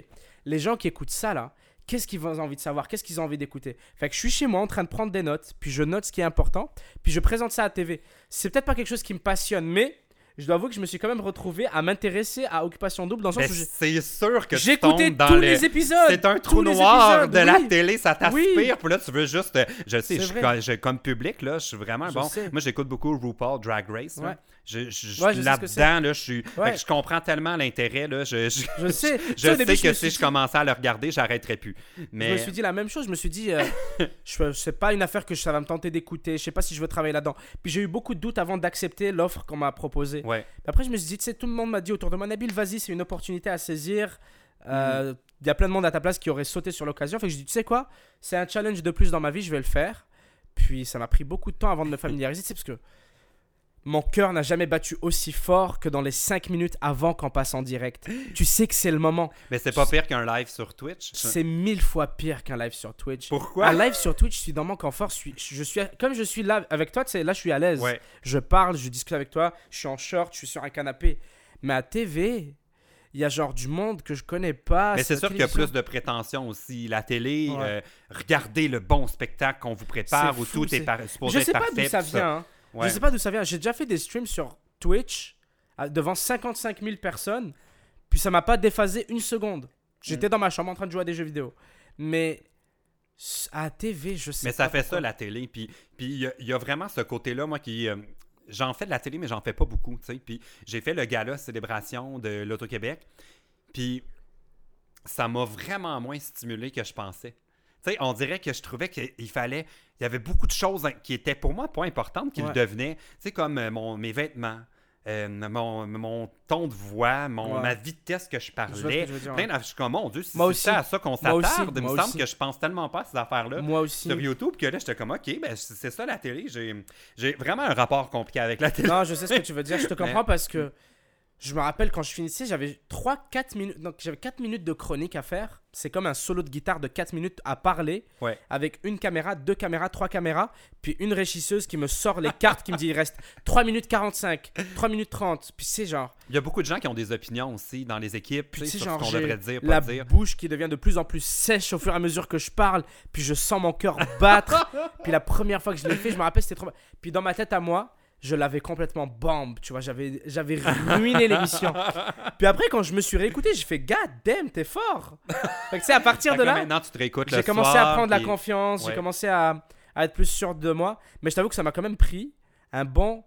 les gens qui écoutent ça là, qu'est-ce qu'ils ont envie de savoir, qu'est-ce qu'ils ont envie d'écouter? Fait que je suis chez moi en train de prendre des notes, puis je note ce qui est important, puis je présente ça à la TV. C'est peut-être pas quelque chose qui me passionne, mais je dois avouer que je me suis quand même retrouvé à m'intéresser à Occupation Double dans le sens Ben, où c'est sûr que dans tous le- les épisodes. C'est un trou noir de la télé, ça t'aspire. Oui. Puis là, tu veux juste. euh, Je sais, je comme, public, là, je suis vraiment Je bon. sais. Moi, j'écoute beaucoup RuPaul Drag Race. là. Je, Ouais, là-dedans, là, je suis. Ouais. je comprends tellement l'intérêt, là. Je, sais. Je sais, au sais début, que si je commençais à le regarder, j'arrêterais plus. Mais Je me suis dit la même chose. Je me suis dit, euh, je, c'est pas une affaire que ça va me tenter d'écouter. Je sais pas si je veux travailler là-dedans. Puis j'ai eu beaucoup de doutes avant d'accepter l'offre qu'on m'a proposée. ouais. Après, je me suis dit, tu sais, tout le monde m'a dit autour de moi, Nabil, vas-y, c'est une opportunité à saisir. Euh, Mhm. Il y a plein de monde à ta place qui aurait sauté sur l'occasion. Fait que je dis, tu sais quoi, c'est un challenge de plus dans ma vie, je vais le faire. Puis ça m'a pris beaucoup de temps avant de me familiariser, tu sais, parce que mon cœur n'a jamais battu aussi fort que dans les 5 minutes avant qu'on passe en direct. Tu sais que c'est le moment. Mais c'est pas pire qu'un live sur Twitch. C'est mille fois pire qu'un live sur Twitch. Pourquoi? Un live sur Twitch, je suis dans mon confort. Je suis, je suis, comme je suis là avec toi, tu sais, là, je suis à l'aise. Ouais. Je parle, je discute avec toi, je suis en short, je suis sur un canapé. Mais à TV, il y a genre du monde que je connais pas. Mais c'est sûr qu'il y a plus de prétention aussi. La télé, Ouais. euh, regardez le bon spectacle qu'on vous prépare où fou, tout est, par- supposé Je sais être pas d'où ça vient. hein. Ouais. Je sais pas d'où ça vient. J'ai déjà fait des streams sur Twitch à- devant 55 000 personnes. Puis ça m'a pas déphasé une seconde. Mm. J'étais dans ma chambre en train de jouer à des jeux vidéo. Mais à TV, je sais Mais pas. ça fait pourquoi. ça, la télé. Puis puis il y, a- il y a vraiment ce côté-là, moi, qui. euh, j'en fais de la télé, mais j'en fais pas beaucoup. tu sais. Puis j'ai fait le gala célébration de l'Auto-Québec. Puis ça m'a vraiment moins stimulé que je pensais. Tu sais, on dirait que je trouvais qu'il fallait. Il y avait beaucoup de choses qui étaient pour moi pas importantes qui Ouais. le devenaient. Tu sais, comme euh, mon, mes vêtements. euh, mon, mon ton de voix, mon, Ouais. ma vitesse que je Je que parlais. dire, ouais. d'affaires. Je suis comme, mon Dieu, si c'est à ça qu'on s'attarde, il me semble aussi. que je pense tellement pas à ces affaires-là Moi aussi. sur YouTube que là, j'étais comme, OK, ben, c'est ça la télé. J'ai vraiment un rapport compliqué avec la télé. Non, je sais ce que tu veux dire. Je te comprends parce que je me rappelle quand je finissais, j'avais 3-4 minutes. Donc j'avais 4 minutes de chronique à faire. C'est comme un solo de guitare de 4 minutes à parler. Ouais. Avec une caméra, deux caméras, trois caméras. Puis une régisseuse qui me sort les cartes qui me dit il reste 3 minutes 45, 3 minutes 30. Puis c'est genre Il y a beaucoup de gens qui ont des opinions aussi dans les équipes Puis sur genre, ce qu'on devrait dire, la dire. bouche qui devient de plus en plus sèche au fur et à mesure que je parle. Puis je sens mon cœur battre. puis la première fois que je l'ai fait, je me rappelle, c'était trop. Puis dans ma tête à moi, je l'avais complètement bombe. Tu vois, j'avais, j'avais ruiné l'émission. Puis après, quand je me suis réécouté, j'ai fait God damn, t'es fort. fait que à partir de là, là, maintenant, tu te réécoutes le j'ai commencé soir, à prendre la confiance. Ouais. J'ai commencé à, à être plus sûr de moi. Mais je t'avoue que ça m'a quand même pris un bon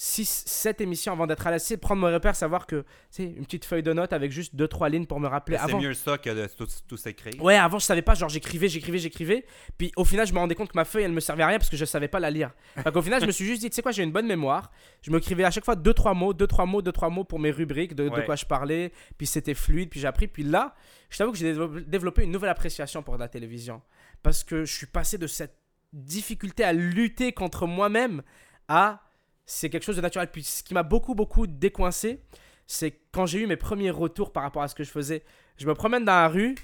6, 7 émissions avant d'être à la CIE, prendre mes repères, savoir que, tu sais, une petite feuille de notes avec juste 2-3 lignes pour me rappeler. C'est Avant, mieux ça que de tout, tout s'écrire. Ouais, avant je savais pas, genre j'écrivais, j'écrivais, j'écrivais. Puis au final, je me rendais compte que ma feuille elle me servait à rien parce que je savais pas la lire. Donc au final, je me suis juste dit, tu sais quoi, j'ai une bonne mémoire. Je m'écrivais à chaque fois deux trois mots, deux trois mots, deux trois mots pour mes rubriques, de, de quoi je parlais. Puis c'était fluide, puis j'ai appris. Puis là, je t'avoue que j'ai développé une nouvelle appréciation pour la télévision parce que je suis passé de cette difficulté à lutter contre moi-même à c'est quelque chose de naturel. Puis ce qui m'a beaucoup beaucoup décoincé, c'est quand j'ai eu mes premiers retours par rapport à ce que je faisais. Je me promène dans la rue,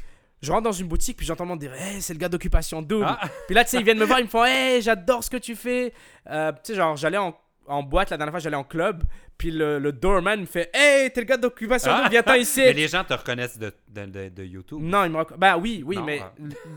je rentre dans une boutique, puis j'entends monde dire Hey, c'est le gars d'occupation double. Ah. Puis là, tu sais, ils viennent me voir, ils me font Hey, j'adore ce que tu fais. Euh, tu sais, genre, j'allais en, en boîte la dernière fois, j'allais en club, puis le, le doorman me fait Hey, t'es le gars d'occupation Ah. viens-t'en ici. Mais les gens te reconnaissent de, de, de- de YouTube. Non, ils me reconnaissent. Bah oui, oui, Non, mais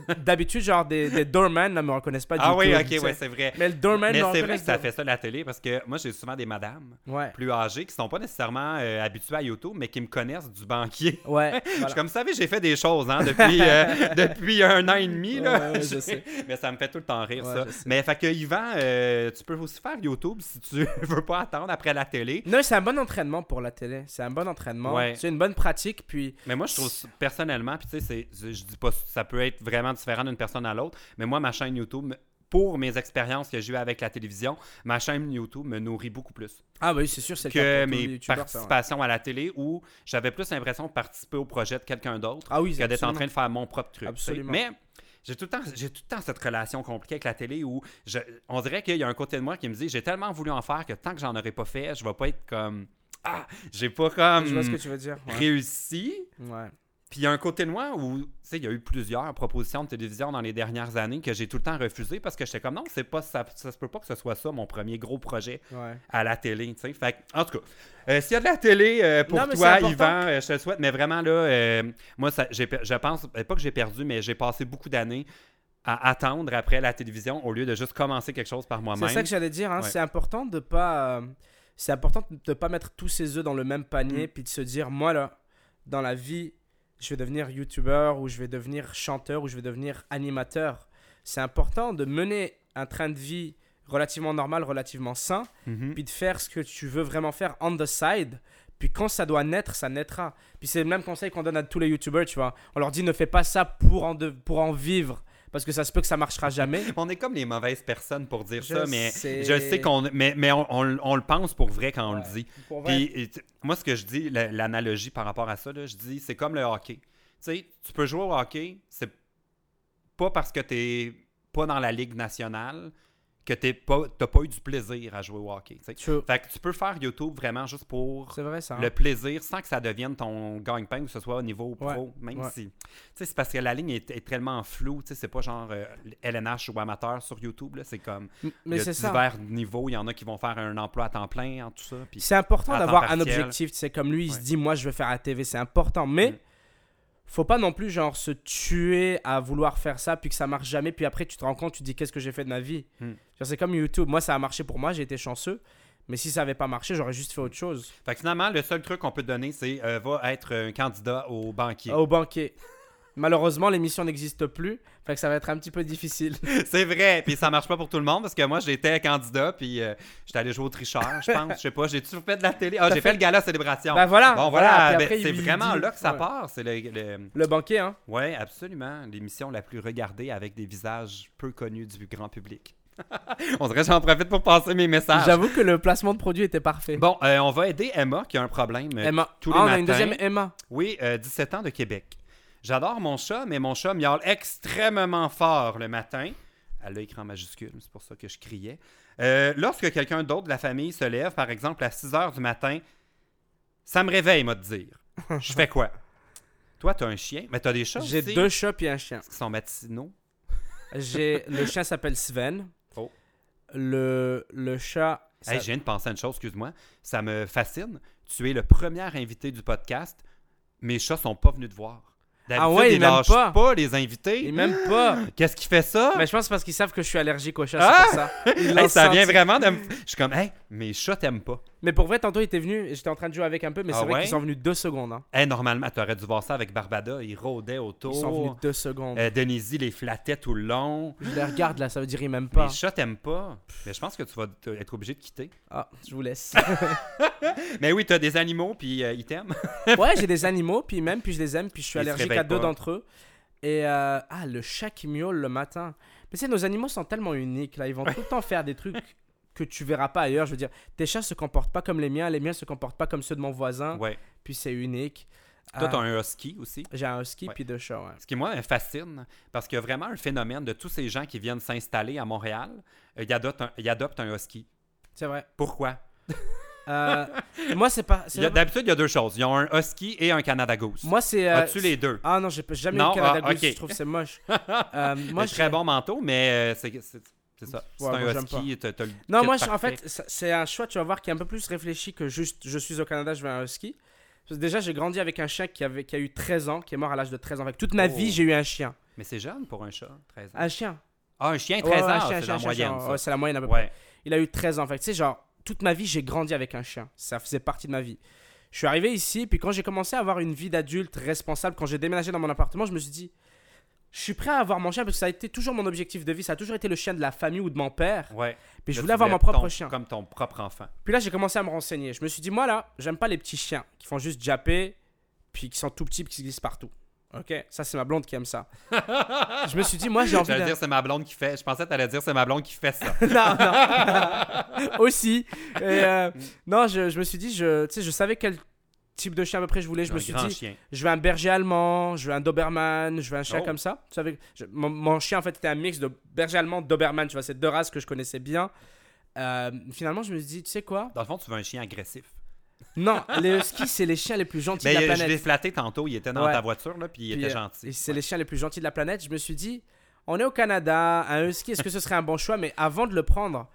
ah. d'habitude, genre, des, des doorman ne me reconnaissent pas du Ah tout. oui, tu ok, ouais, c'est vrai. Mais le doorman Mais c'est vrai que ça fait ça la télé parce que moi j'ai souvent des madames Ouais, plus âgées qui sont pas nécessairement euh, habituées à YouTube mais qui me connaissent du banquier. ouais. Je voilà. comme, vous savez, j'ai fait des choses hein, depuis, euh, depuis un an et demi. Là. Ouais, je sais. Mais ça me fait tout le temps rire, ça. Mais fait que Yvan, euh, tu peux aussi faire YouTube si tu veux pas attendre après la télé. Non, c'est un bon entraînement pour la télé. C'est un bon entraînement. Ouais. C'est une bonne pratique. Puis, Mais moi, je trouve personnellement, puis tu sais, je dis pas ça peut être vraiment différent d'une personne à l'autre, mais moi, ma chaîne YouTube, pour mes expériences que j'ai eues avec la télévision, ma chaîne YouTube me nourrit beaucoup plus ah, oui, c'est sûr, c'est que mes youtubeurs, ça, ouais. participations à la télé où j'avais plus l'impression de participer au projet de quelqu'un d'autre Ah oui, que d'être en train de faire mon propre truc. Absolument. Mais j'ai tout, le temps, j'ai tout le temps cette relation compliquée avec la télé où je- on dirait qu'il y a un côté de moi qui me dit j'ai tellement voulu en faire que tant que j'en aurais pas fait, je vais pas être comme ah, j'ai pas comme Je vois ce que tu veux dire. Ouais. réussi. Ouais. Puis il y a un côté de moi où, tu sais, il y a eu plusieurs propositions de télévision dans les dernières années que j'ai tout le temps refusé parce que j'étais comme non, c'est pas ça, ça se peut pas que ce soit ça mon premier gros projet Ouais. à la télé, tu sais. Fait en tout cas, euh, s'il y a de la télé euh, pour Non, toi. Yvan, euh, je te le souhaite, mais vraiment là, euh, moi, ça, je pense, pas que j'ai perdu, mais j'ai passé beaucoup d'années à attendre après la télévision au lieu de juste commencer quelque chose par moi-même. C'est ça que j'allais dire. hein. Ouais. C'est important de pas. c'est important de pas mettre tous ses œufs dans le même panier Mm. puis de se dire moi là dans la vie je vais devenir youtubeur ou je vais devenir chanteur ou je vais devenir animateur. C'est important de mener un train de vie relativement normal, relativement sain, Mhm. puis de faire ce que tu veux vraiment faire on the side. Puis quand ça doit naître, ça naîtra. Puis c'est le même conseil qu'on donne à tous les youtubeurs, tu vois. On leur dit ne fais pas ça pour en, de- pour en vivre. Parce que ça se peut que ça marchera jamais. On est comme les mauvaises personnes pour dire Je ça, mais sais. je sais qu'on. Mais, mais on, on- on le pense pour vrai quand on Ouais. le dit. Puis, et tu- moi, ce que je dis, la- l'analogie par rapport à ça, là, je dis, c'est comme le hockey. Tu sais, tu peux jouer au hockey, c'est pas parce que t'es pas dans la Ligue nationale que t'es pas, t'as pas eu du plaisir à jouer au hockey. tu. True. Fait que tu peux faire YouTube vraiment juste pour C'est vrai ça. hein. le plaisir sans que ça devienne ton gagne-pain, que ce soit au niveau pro, Ouais, même ouais. si. Tu sais, c'est parce que la ligne est, est tellement floue. Tu sais, c'est pas genre euh, LNH ou amateur sur YouTube. là, C'est comme. Mais ça. divers niveaux. Il y en a qui vont faire un emploi à temps plein en tout ça. C'est important d'avoir un objectif. C'est comme lui, il se dit moi je veux faire la TV. C'est important. Mais Mm. Faut pas non plus genre se tuer à vouloir faire ça puis que ça marche jamais. Puis après tu te rends compte, tu te dis qu'est-ce que j'ai fait de ma vie? Mm. Genre, C'est comme YouTube. Moi ça a marché pour moi, j'ai été chanceux. Mais si ça avait pas marché, j'aurais juste fait autre chose. Fait que finalement, le seul truc qu'on peut te donner, c'est euh, va être un candidat au banquier. Au banquet. Malheureusement, l'émission n'existe plus. Fait que ça va être un petit peu difficile. c'est vrai. Puis ça marche pas pour tout le monde parce que moi, j'étais candidat. Puis euh, j'étais allé jouer au tricheur, je pense. Je sais pas. J'ai-tu fait de la télé? Ah, j'ai fait- fait le gala célébration. bah voilà. bon, voilà. Ben, c'est vraiment dit- là que ça ouais. part. C'est le, le- Le banquet, hein. Ouais, absolument. L'émission la plus regardée avec des visages peu connus du grand public. on dirait que j'en profite pour passer mes messages. J'avoue que le placement de produit était parfait. Bon, euh, on va aider Emma qui a un problème. euh, Emma. tous les ah, on a une matins. deuxième Emma. Oui, euh, 17 ans de Québec. J'adore mon chat, mais mon chat miaule extrêmement fort le matin. Elle l'a écrit en majuscule, c'est pour ça que je criais. Euh, lorsque quelqu'un d'autre de la famille se lève, par exemple à 6 heures du matin, ça me réveille, moi, de dire. Je fais quoi? Toi, t'as un chien, mais t'as des chats J'ai deux chats et un chien. qui sont matinaux. J'ai le chien s'appelle Sven. Oh. Le le chat. ça- Hey, je viens de penser à une chose, excuse-moi. Ça me fascine. Tu es le premier invité du podcast. Mes chats sont pas venus te voir. Ah ouais, ils lâchent pas. pas les invités. Ils m'aiment pas. Qu'est-ce qui fait ça? Mais je pense parce qu'ils savent que je suis allergique aux chats, Ah! c'est pour ça. Ils Hey, ça vient vraiment de me... Je suis comme, hey, mes chats t'aiment pas. Mais pour vrai, tantôt, il était venu j'étais en train de jouer avec un peu, mais Ah c'est vrai ouais? qu'ils sont venus deux secondes. hein. Eh, normalement, tu aurais dû voir ça avec Barbada. Il rôdait autour. Ils sont venus deux secondes. Euh, Denise les flattait tout le long. Je les regarde là, ça veut dire ils m'aiment Mais pas. les chats t'aiment pas. Mais je pense que tu vas être obligé de quitter. Ah, je vous laisse. Mais oui, t'as des animaux, puis euh, ils t'aiment. ouais, j'ai des animaux, puis même, puis je les aime, puis je suis Ils allergique à deux d'entre eux. Et euh, ah, le chat qui miaule le matin. Mais tu sais, nos animaux sont tellement uniques là, ils vont tout le temps faire des trucs que tu verras pas ailleurs. Je veux dire, tes chats se comportent pas comme les miens, les miens se comportent pas comme ceux de mon voisin, Ouais. puis c'est unique. Toi, t'as un husky aussi. J'ai un husky Ouais. puis deux chats. ouais. Ce qui, moi, me fascine, parce qu'il y a vraiment un phénomène de tous ces gens qui viennent s'installer à Montréal, euh, ils, adoptent un, ils adoptent un husky. C'est vrai. Pourquoi? Euh, moi, c'est pas. c'est Il y a- vrai. D'habitude, il y a deux choses. Un husky et un Canada Goose. Moi, c'est. euh, As-tu les deux? Ah non, j'ai jamais eu le Canada ah, Goose, je trouve que c'est moche. Euh, moi, très bon manteau, mais euh, c'est c'est- ça. C'est Ouais, un j'aime husky. t'as- t'as le Non, moi, je- en fait, c'est un choix, tu vas voir, qui est un peu plus réfléchi que juste je suis au Canada, je veux un husky. Déjà, j'ai grandi avec un chien qui, avait, qui a eu 13 ans, qui est mort à l'âge de 13 ans. Avec toute ma Oh. vie, j'ai eu un chien. Mais c'est jeune pour un chat, 13 ans. Un chien. Ah, un chien, Ouais, 13 ouais, un ans, c'est la moyenne. Ouais, c'est la moyenne à peu près. Il a eu 13 ans. Fait tu sais, genre, toute ma vie, j'ai grandi avec un chien. Ça faisait partie de ma vie. Je suis arrivé ici, puis quand j'ai commencé à avoir une vie d'adulte responsable, quand j'ai déménagé dans mon appartement, je me suis dit, je suis prêt à avoir mon chien parce que ça a été toujours mon objectif de vie. Ça a toujours été le chien de la famille ou de mon père. Ouais. Puis je voulais avoir mon ton- propre chien. Comme ton propre enfant. Puis là, j'ai commencé à me renseigner. Je me suis dit, moi là, j'aime pas les petits chiens qui font juste japper, puis qui sont tout petits, puis qui se glissent partout. Ok, ça c'est ma blonde qui aime ça. je me suis dit, moi j'ai envie J'allais de. dire c'est ma blonde qui fait. Je pensais que t'allais dire c'est ma blonde qui fait ça. non, non. Aussi. Et, euh, non, je, je me suis dit, je, tu sais, je savais quel type de chien à peu près je voulais. Je me suis dit, chien. je veux un berger allemand, je veux un Doberman, je veux un chien Oh. comme ça. Tu savais, je- mon, mon chien en fait était un mix de berger allemand, Doberman. Tu vois, c'est deux races que je connaissais bien. Euh, finalement, je me suis dit, tu sais quoi? Dans le fond, tu veux un chien agressif. Non, les huskies, c'est les chiens les plus gentils Mais de la je planète. l'ai flatté tantôt. Il était dans Ouais. ta voiture, là, puis il Puis, était euh, gentil. C'est les chiens les plus gentils de la planète. Je me suis dit, on est au Canada, un husky, est-ce que ce serait un bon choix? Mais avant de le prendre,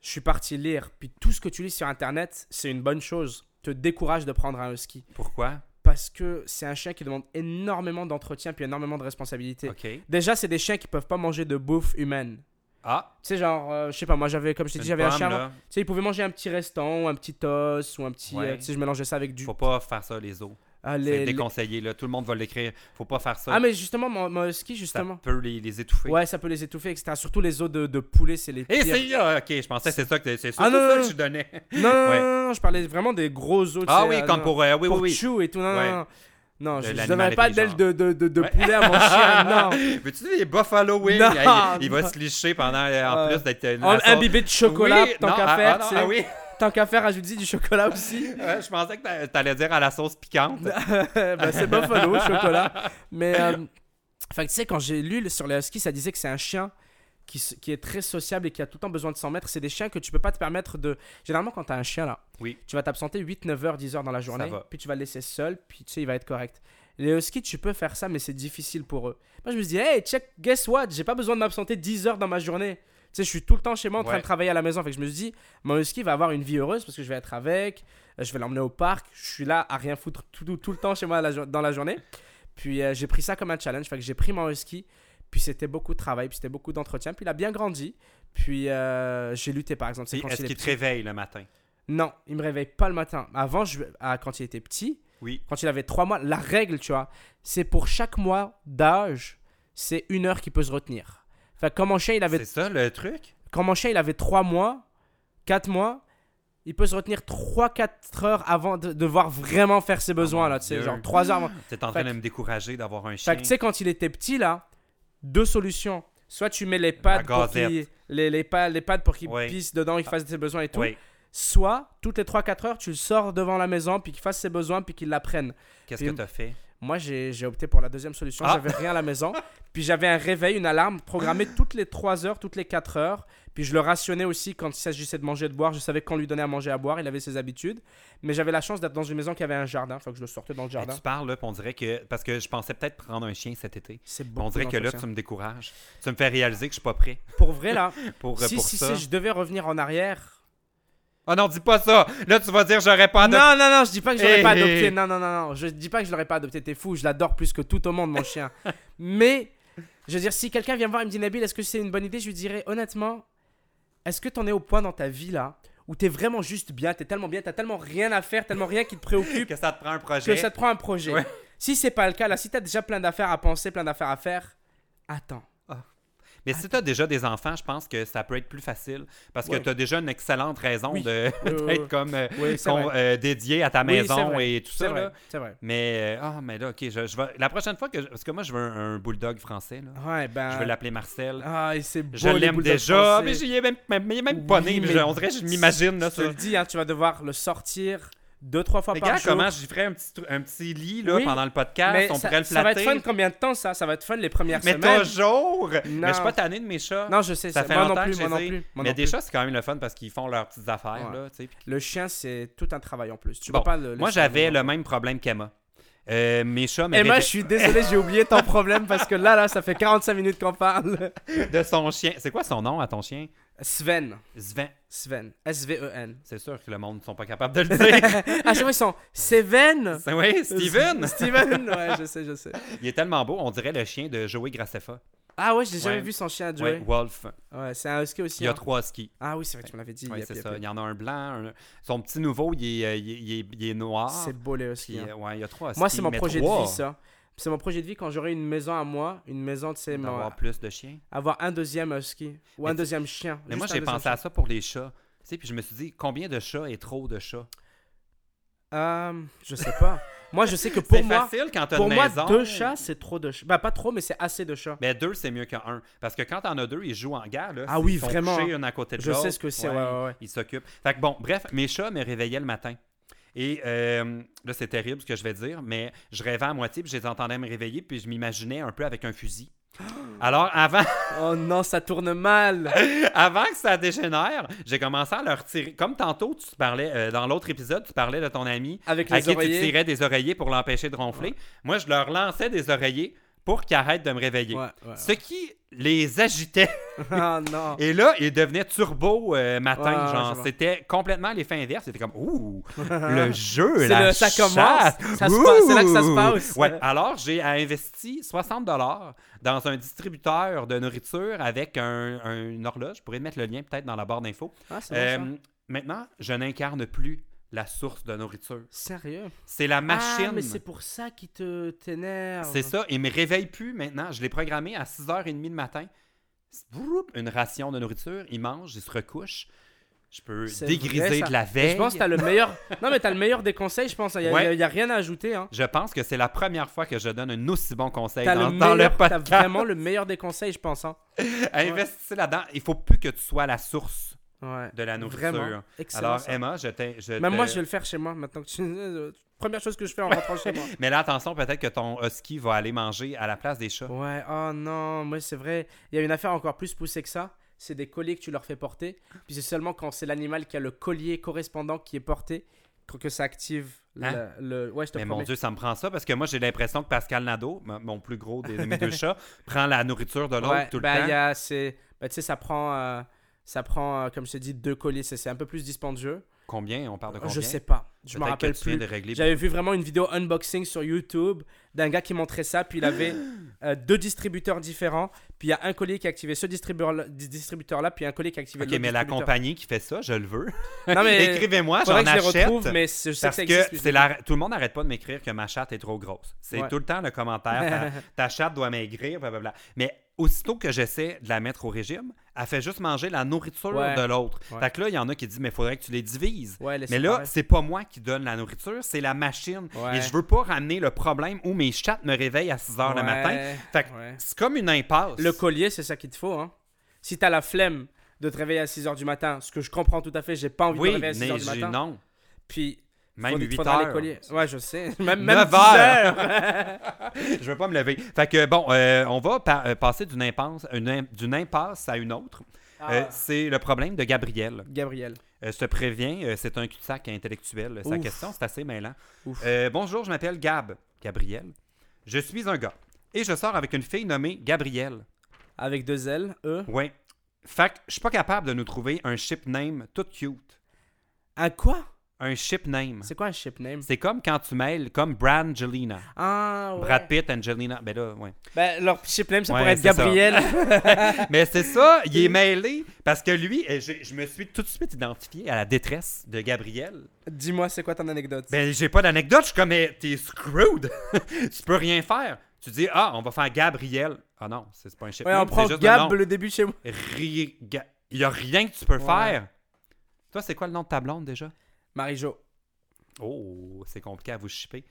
je suis parti lire. Puis tout ce que tu lis sur Internet, c'est une bonne chose. Te décourage de prendre un husky. Pourquoi? Parce que c'est un chien qui demande énormément d'entretien puis énormément de responsabilité. Déjà, c'est des chiens qui peuvent pas manger de bouffe humaine. Ah, Tu sais, genre, euh, je sais pas, moi j'avais, comme je t'ai dit, j'avais un chien. Tu sais, il pouvait manger un petit restant, ou un petit os, ou un petit. Ouais. euh, tu sais, je mélangeais ça avec du. Faut pas faire ça, les os. Ah, les- C'est les- déconseillé, là. Tout le monde va l'écrire. Faut pas faire ça. Ah, mais justement, mon, mon husky, ça justement. peut les, les étouffer. Ouais, ça peut les étouffer, etc. Surtout les os de, de poulet, c'est les Et pires. c'est ah, ok, je pensais que c'est ça que c'est Ah, non, ça non, que tu donnais. Non, non, Ouais. non, non, je parlais vraiment des gros os. tu Ah sais, oui, euh, comme pour euh, oui pour oui oui. chou et tout. Non, Ouais. non, non. Je, je donnerais pas d'aile de, de, de, de Ouais. poulet à mon chien, non. Veux-tu des buffalo wings? Il, il va se licher pendant euh, en Euh, plus d'être euh, En- la un sauce- bibé de chocolat, tant qu'à ah, faire, ah, tu sais. ah oui. Tant qu'à faire, ajoute-y du chocolat aussi. Ouais, je pensais que t'a- t'allais dire à la sauce piquante. Ben, c'est buffalo, chocolat. Mais, euh, fait que tu sais, quand j'ai lu sur les huskies, ça disait que c'est un chien qui, est très sociable et qui a tout le temps besoin de s'en mettre. C'est des chiens que tu peux pas te permettre de. Généralement, quand tu as un chien là, Oui. tu vas t'absenter 8, 9 heures, 10 heures dans la journée, puis tu vas le laisser seul, puis tu sais, il va être correct. Les huskies, tu peux faire ça, mais c'est difficile pour eux. Moi, je me dis, hey, check, guess what? J'ai pas besoin de m'absenter 10 heures dans ma journée. Tu sais, je suis tout le temps chez moi en train Ouais. de travailler à la maison. Fait que je me suis dit, mon husky va avoir une vie heureuse parce que je vais être avec, euh, je vais l'emmener au parc, je suis là à rien foutre tout, tout, tout le temps chez moi dans la journée. Puis euh, j'ai pris ça comme un challenge. Fait que j'ai pris mon husky, puis c'était beaucoup de travail, puis c'était beaucoup d'entretien. Puis il a bien grandi. Puis euh, j'ai lutté par exemple. Est-ce il est qu'il te réveille le matin? Non, il me réveille pas le matin. Avant, je, à- quand il était petit, Oui. quand il avait 3 mois, la règle, tu vois, c'est pour chaque mois d'âge, c'est une heure qu'il peut se retenir. Fait que quand mon chien, il avait C'est ça le truc? quand mon chien il avait 3 mois, 4 mois, il peut se retenir 3-4 heures avant de devoir vraiment faire ses besoins, mon là, tu sais, genre 3 heures avant. T'es en Fait train de me décourager d'avoir un chien. Fait que tu sais, quand il était petit, là, deux solutions. Soit tu mets les pads pour qu'il les, les, pads, les pads pour qu'il Ouais. pisse dedans, il fasse ses besoins et tout. Oui. Soit, toutes les 3-4 heures, tu le sors devant la maison, puis qu'il fasse ses besoins, puis qu'il l'apprenne. Qu'est-ce que t'as fait? Moi, j'ai opté pour la deuxième solution. Ah. J'avais rien à la maison. Puis j'avais un réveil, une alarme programmée toutes les 3 heures, toutes les 4 heures. Puis je le rationnais aussi quand il s'agissait de manger et de boire. Je savais quand lui donner à manger et à boire. Il avait ses habitudes. Mais j'avais la chance d'être dans une maison qui avait un jardin. Faut que je le sortais dans le jardin. tu parles là, on dirait que. Parce que je pensais peut-être prendre un chien cet été. C'est On dirait que là, tu me décourages. Tu me fais réaliser que je suis pas prêt Pour vrai, là, pour, si, pour si, ça. si je devais revenir en arrière. Ah non, dis pas ça! Là, tu vas dire j'aurais pas adopté. Non, non, non, je dis pas que je l'aurais pas eh, adopté. Non, non, non, non. Je dis pas que je l'aurais pas adopté. T'es fou. Je l'adore plus que tout au monde, mon chien. Mais, je veux dire, si quelqu'un vient me voir et me dit Nabil, est-ce que c'est une bonne idée? Je lui dirais honnêtement, est-ce que t'en es au point dans ta vie là où t'es vraiment juste bien, t'es tellement bien, t'as tellement rien à faire, tellement rien qui te préoccupe Que ça te prend un projet. que ça te prend un projet. Ouais. Si c'est pas le cas, là, si t'as déjà plein d'affaires à penser, plein d'affaires à faire, attends. Mais si tu as déjà des enfants, je pense que ça peut être plus facile parce que Ouais. tu as déjà une excellente raison Oui. de- d'être comme euh, Oui, con- euh, dédié à ta maison et tout ça. vrai, vrai. Mais, euh, ah, mais là, ok, je, je vais, la prochaine fois que. je- parce que moi, je veux un, un bulldog français. Là. Ouais, ben. Je veux l'appeler Marcel. Ah, c'est beau. je l'aime déjà, français. mais même, même, il est même pas Oui, né. mais on dirait que je m'imagine. là, Je te le dis, hein, tu vas devoir le sortir deux, trois fois par Regarde jour. comment j'y ferais un petit, un petit lit là, Oui, pendant le podcast? Mais on ça, pourrait le ça va être fun combien de temps ça? Ça va être fun les premières mais semaines? toujours! Mais je suis Non. pas tanné de mes chats. Non, je sais, ça fait moi non longtemps plus, que moi non je plus. moi mais non des plus. chats, c'est quand même le fun parce qu'ils font leurs petites affaires. Ouais. Là. Le chien, c'est tout un travail en plus. Tu Bon, pas le Moi, j'avais le même problème qu'Emma. Euh, mes chats Emma, réveillent- je suis désolé, j'ai oublié ton problème parce que là, là, ça fait 45 minutes qu'on parle. de son chien. C'est quoi son nom à ton chien? Sven. Sven. Sven. S-V-E-N. C'est sûr que le monde ne sont pas capables de le dire. ah, vrai, ils sont Seven? Oui, Steven. Steven, ouais, je sais, je sais. Il est tellement beau, on dirait le chien de Joey Graceffa. Ah ouais, j'ai jamais Ouais. vu son chien Ouais, jouer. Wolf. Ouais, c'est un husky aussi. Il y a hein. trois skis. Ah oui, c'est vrai, tu me l'avais dit. Oui, c'est ça. Il y en a un blanc. un- Son petit nouveau, il est, euh, il est, il est- il est noir. C'est beau les huskies. Hein. ouais, il y a trois Moi, c'est mon projet trois, de vie, ça. C'est mon projet de vie quand j'aurai une maison à moi, une maison, tu sais, mon- D'avoir plus de chiens. avoir un deuxième husky ou Mais un deuxième chien. Mais moi, j'ai pensé à ça pour les chats. Tu sais, puis je me suis dit, combien de chats est trop de chats? Euh, je sais pas. moi, je sais que pour moi, facile quand pour une moi, maison. deux chats, c'est trop de chats. Bah, pas trop, mais c'est assez de chats. Mais deux, c'est mieux qu'un. Parce que quand t'en as deux, ils jouent en gare. Là, Ah Ils oui, sont vraiment. couchés une à côté de Je sais ce que c'est, ouais, ouais, ouais. Ils s'occupent. Fait que bon, bref, mes chats me réveillaient le matin. Et euh, là, c'est terrible ce que je vais dire, mais je rêvais à moitié, puis je les entendais me réveiller, puis je m'imaginais un peu avec un fusil. Alors, avant, Oh non, ça tourne mal. avant que ça dégénère, j'ai commencé à leur tirer. Comme tantôt, tu parlais, euh, dans l'autre épisode, tu parlais de ton ami Avec à les qui tu tirais des oreillers pour l'empêcher de ronfler. Moi, je leur lançais des oreillers pour qu'ils arrêtent de me réveiller. Ouais, ouais. Ce qui les agitait. Ah non. Et là, ils devenaient turbo euh, matin. Ouais, genre, c'était complètement l'effet inverse. C'était comme, ouh, le jeu, C'est la le- ça commence. chasse, Ça se passe, c'est là que ça se passe. Ouais, alors j'ai investi 60 dollars dans un distributeur de nourriture avec un, un- une horloge. Je pourrais mettre le lien peut-être dans la barre d'infos. Ah, Euh, maintenant, je n'incarne plus la source de nourriture. Sérieux? C'est la machine. Ah, mais c'est pour ça qui te t'énerve. C'est ça. Il me réveille plus maintenant. Je l'ai programmé à 6h30 le matin. Une ration de nourriture. Il mange, il se recouche. Je peux dégriser vrai, de la veille. Je pense que t'as le meilleur. Non, mais t'as le meilleur des conseils, je pense. Il y, a- Ouais. rien à ajouter. Hein. Je pense que c'est la première fois que je donne un aussi bon conseil dans, le, dans podcast. vraiment le meilleur des conseils, je pense. Hein. Investissez là-dedans. Il faut plus que tu sois la source Ouais. de la nourriture. Vraiment. Excellent. Alors, ça. Emma, je t'ai. Même te- moi, je vais le faire chez moi maintenant que tu. euh, Première chose que je fais en rentrant chez moi. Mais là, attention, peut-être que ton husky va aller manger à la place des chats. Ouais, oh non, moi c'est vrai. Il y a une affaire encore plus poussée que ça. C'est des colliers que tu leur fais porter. Puis c'est seulement quand c'est l'animal qui a le collier correspondant qui est porté que ça active le. Hein? le- Ouais, je te Mais promets. mon Dieu, ça me prend ça parce que moi, j'ai l'impression que Pascal Nadeau, mon plus gros des de mes deux chats, prend la nourriture de l'autre Ouais, tout le bah, temps. il y a, c'est, bah, tu sais, ça prend, euh, ça prend, euh, comme je te dis, deux colliers. C'est, un peu plus dispendieux. Combien? On parle de combien Je sais pas. Je me rappelle plus. de régler. J'avais vu vraiment une vidéo unboxing sur YouTube d'un gars qui montrait ça, puis il avait euh, deux distributeurs différents, puis il y a un collier qui activait ce distributeur-là, puis un collier qui activait Ok, l'autre mais la compagnie qui fait ça, je le veux. Non, mais Écrivez-moi, j'en je les achète. retrouve, mais je sais Parce que ça existe. la... tout le monde n'arrête pas de m'écrire que ma chatte est trop grosse. C'est Ouais. tout le temps le commentaire. ta, ta chatte doit maigrir, blablabla. Mais aussitôt que j'essaie de la mettre au régime, elle fait juste manger la nourriture Ouais. de l'autre. Ouais. Fait que là, il y en a qui disent, mais il faudrait que tu les divises. Ouais, Mais là, c'est pas moi qui donne la nourriture, c'est la machine. Et je veux pas ramener le problème où mes chattes me réveillent à 6 heures le matin. Fait que c'est comme une impasse. Le collier, c'est ça qu'il te faut. Hein. Si t'as la flemme de te réveiller à 6h du matin, ce que je comprends tout à fait, j'ai pas envie de me réveiller à 6h mais du matin. non. Puis, Même faut- 8 faudra les heures. Ouais, je sais. Même, même 9 10 heures. heures. Je veux pas me lever. Fait que bon, euh, on va pa- euh, passer d'une impasse, d'une impasse à une autre. Euh, Ah, c'est le problème de Gabriel. Gabriel. Euh, je te préviens, euh, c'est un cul-de-sac intellectuel. Sa question, c'est assez mêlant. Ouf. Euh, bonjour, je m'appelle Gab. Gabriel. Je suis un gars. Et je sors avec une fille nommée Gabrielle. Avec deux L, E. Ouais. Fait que je suis pas capable de nous trouver un ship name tout cute. Un quoi? Un ship name. C'est quoi un ship name? C'est comme quand tu mêles, comme Brangelina. Ah, ouais. Brad Pitt, Angelina. Ben là, ouais. Ben, leur ship name, ça Ouais, pourrait être. Gabriel. Mais c'est ça, il est mêlé parce que lui, j'ai- je me suis tout de suite identifié à la détresse de Gabriel. Dis-moi, c'est quoi ton anecdote? Ben, j'ai pas d'anecdote, je suis comme, mais t'es screwed. tu peux rien faire. Tu dis, ah, on va faire Gabriel. Ah non, c'est pas un ship Ouais, name, on prend juste Gab le début chez moi. Il y a rien que tu peux Ouais. faire. Toi, c'est quoi le nom de ta blonde déjà? Marie-Jo. Oh, c'est compliqué à vous shipper.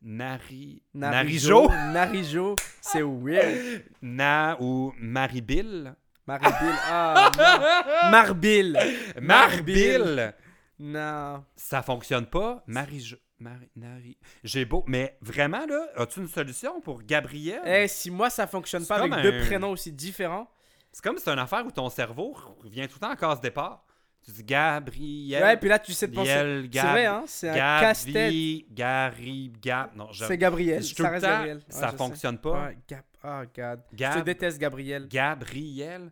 Nari... Narijo. Narijo? C'est weird. Na ou Maribille? Marbil. Ah, non. Marbil. Marbil! Non. Ça fonctionne pas. Marie... Marie... Nari... J'ai beau... Mais vraiment, là, as-tu une solution pour Gabriel? Eh, si moi ça fonctionne pas avec deux prénoms aussi différents. C'est comme si c'est une affaire où ton cerveau revient tout le temps en case départ. Tu dis Gabriel... Ouais, puis là tu sais de penser. Gabriel, C'est vrai, hein. C'est un casse-tête. Gary, Gab... Non, je... C'est Gabriel. je- Ça reste temps, Gabriel. Ouais, ça sais. fonctionne pas? Ouais, Gab. Oh, God. Je Gab- déteste, Gabriel. Gabriel...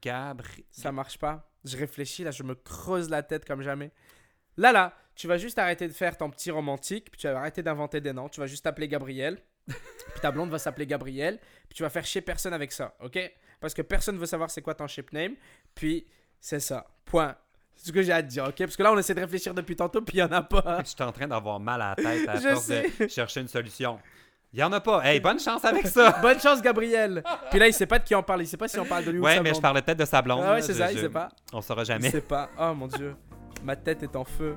Gabri... Ça marche pas. Je réfléchis, là, je me creuse la tête comme jamais. Là, là, tu vas juste arrêter de faire ton petit romantique, puis tu vas arrêter d'inventer des noms. Tu vas juste t'appeler Gabriel, puis ta blonde va s'appeler Gabriel, puis tu vas faire chier personne avec ça, ok? Parce que personne veut savoir c'est quoi ton ship name, puis c'est ça. Point. C'est ce que j'ai à te dire, ok? Parce que là, on essaie de réfléchir depuis tantôt, puis il y en a pas. Je suis en train d'avoir mal à la tête à Je force sais. de chercher une solution. Il y en a pas. Hey, bonne chance avec ça. Bonne chance, Gabriel. Puis là, il sait pas de qui on parle. Il sait pas si on parle de lui ou de Ouais, sa mais je parlais peut-être de sa blonde. Ah ouais, c'est Je- ça, il je- sait pas. On saura Il jamais. sait pas. Oh mon dieu. Ma tête est en feu.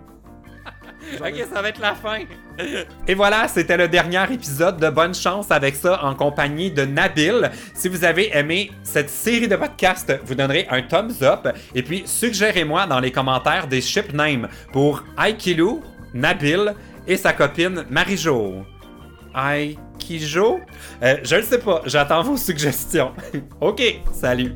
Ok, ça va être la fin. Et voilà, c'était le dernier épisode de Bonne chance avec ça en compagnie de Nabil. Si vous avez aimé cette série de podcasts, vous donnerez un thumbs up. Et puis, suggérez-moi dans les commentaires des ship names pour Aikilu, Nabil et sa copine Marie-Jo. Aikijo? Euh, je ne sais pas, j'attends vos suggestions. ok, salut.